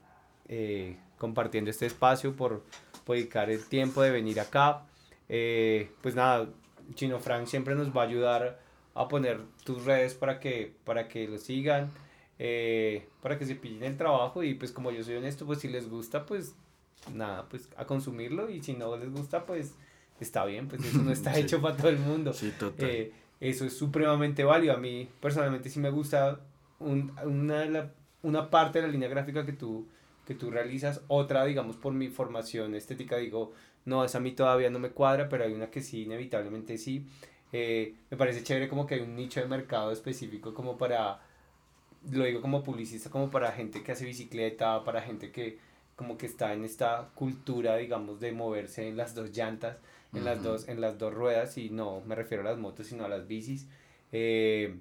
eh, compartiendo este espacio por, dedicar el tiempo de venir acá. Eh, pues nada, Chino Frank siempre nos va a ayudar a poner tus redes para que, para que lo sigan, eh, para que se pillen el trabajo y pues como yo soy honesto, pues si les gusta, pues nada, pues a consumirlo y si no les gusta, pues está bien, pues eso no está hecho para todo el mundo. Sí, total. Eh, eso es supremamente válido. A mí personalmente sí me gusta un, una, una parte de la línea gráfica que tú, que tú realizas, otra, digamos, por mi formación estética, digo, no, esa a mí todavía no me cuadra, pero hay una que sí, inevitablemente sí. Eh, me parece chévere como que hay un nicho de mercado específico como para, lo digo como publicista, como para gente que hace bicicleta, para gente que como que está en esta cultura, digamos, de moverse en las dos llantas, en, las, dos, en las dos ruedas, y no me refiero a las motos, sino a las bicis. Eh,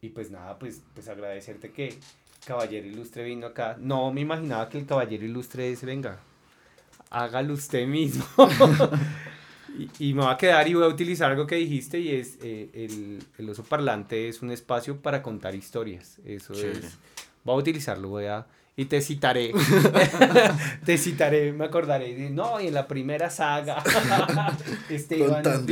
y pues nada, pues, pues agradecerte que Caballero Ilustre vino acá. No me imaginaba que el Caballero Ilustre ese venga, hágalo usted mismo. y, y, me va a quedar y voy a utilizar algo que dijiste y es eh, el, el, oso parlante es un espacio para contar historias. Eso es. Voy a utilizarlo, voy a y te citaré. te citaré, me acordaré. No, y en la primera saga. Esteban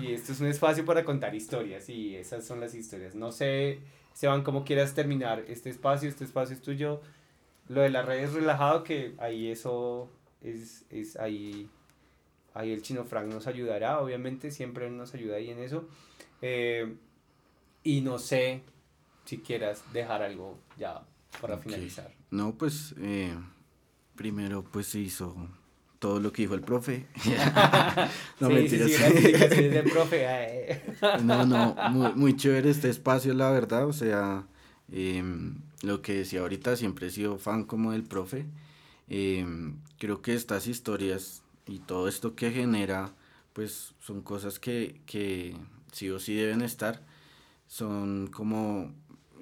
y esto es un espacio para contar historias. Y esas son las historias. No sé, Esteban, cómo quieras terminar este espacio. Este espacio es tuyo. Lo de las redes relajado, que ahí eso es, es ahí. Ahí el chino Frank nos ayudará, obviamente, siempre nos ayuda ahí en eso. Eh, y no sé si quieras dejar algo ya para finalizar.
No, pues eh, primero pues se hizo todo lo que dijo el profe. no, sí, mentiras. Sí, profe. no, no, muy, muy chévere este espacio, la verdad. O sea, em, lo que decía ahorita, siempre he sido fan como del profe. Em, creo que estas historias y todo esto que genera, pues son cosas que, que sí o sí deben estar. Son como,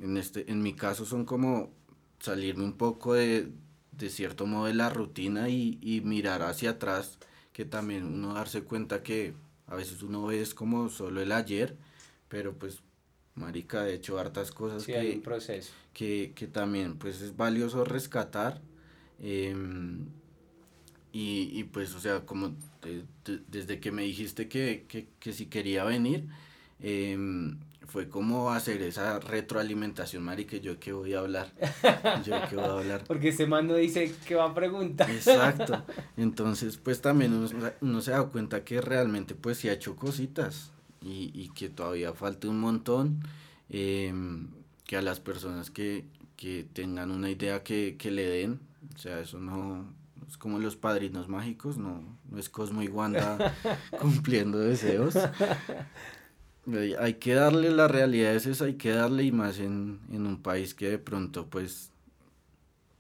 en, este, en mi caso, son como salirme un poco de, de cierto modo de la rutina y, y, mirar hacia atrás, que también uno darse cuenta que a veces uno ve es como solo el ayer, pero pues marica, de hecho hartas cosas que, proceso. que, que también pues es valioso rescatar. Em, y, y, pues, o sea, como desde que me dijiste que, que, que si quería venir, eh, fue como hacer esa retroalimentación, Mari, que yo que voy a hablar. Yo que voy a hablar.
Porque ese man no dice que va a preguntar.
Exacto. Entonces, pues también uno, se da cuenta que realmente pues sí ha hecho cositas y, y que todavía falta un montón. Em, que a las personas que, que tengan una idea que, que le den, o sea, eso no, es como los padrinos mágicos, no, no es Cosmo y Wanda cumpliendo deseos. Hay que darle, la realidad es hay que darle y más en, un país que de pronto pues,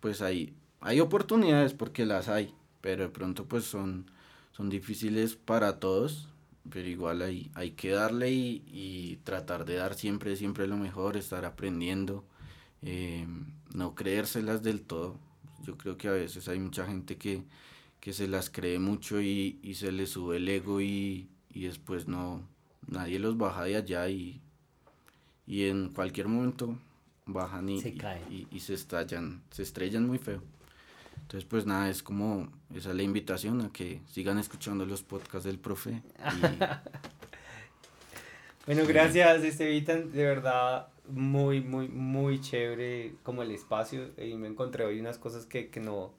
pues hay, hay oportunidades porque las hay, pero de pronto pues son, son difíciles para todos, pero igual hay, hay que darle y, tratar de dar siempre, siempre lo mejor, estar aprendiendo, eh, no creérselas del todo. Yo creo que a veces hay mucha gente que, que se las cree mucho y, y se le sube el ego y, y después no, nadie los baja de allá y, y en cualquier momento bajan y se, y, y, se estallan, se estrellan muy feo. Entonces, pues nada, es como esa es la invitación a que sigan escuchando los podcasts del profe.
bueno, gracias, Estevitan, de verdad, muy, muy, muy chévere como el espacio y me encontré hoy unas cosas que, que, no,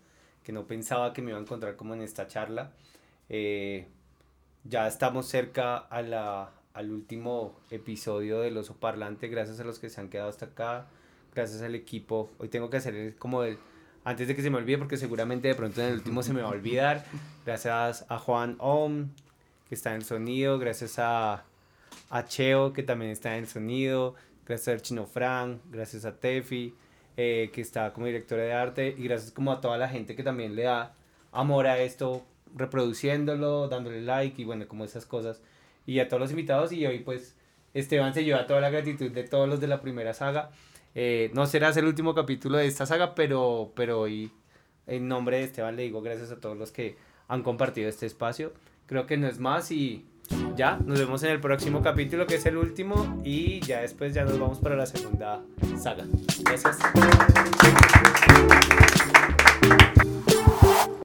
que no pensaba que me iba a encontrar como en esta charla. Eh, ya estamos cerca a la, al último episodio del oso parlante, gracias a los que se han quedado hasta acá, gracias al equipo. Hoy tengo que hacer como el, antes de que se me olvide, porque seguramente de pronto en el último se me va a olvidar. Gracias a Juan Om, que está en el sonido, gracias a, a Cheo, que también está en el sonido, gracias a Chino Fran, gracias a Tefi, eh, que está como directora de arte, y gracias como a toda la gente que también le da amor a esto, reproduciéndolo, dándole like y bueno, como esas cosas. Y a todos los invitados, y hoy pues Esteban se lleva toda la gratitud de todos los de la primera saga. Eh, no será el último capítulo de esta saga, pero, pero hoy en nombre de Esteban le digo gracias a todos los que han compartido este espacio. Creo que no es más y ya, nos vemos en el próximo capítulo que es el último y ya después ya nos vamos para la segunda saga. Gracias.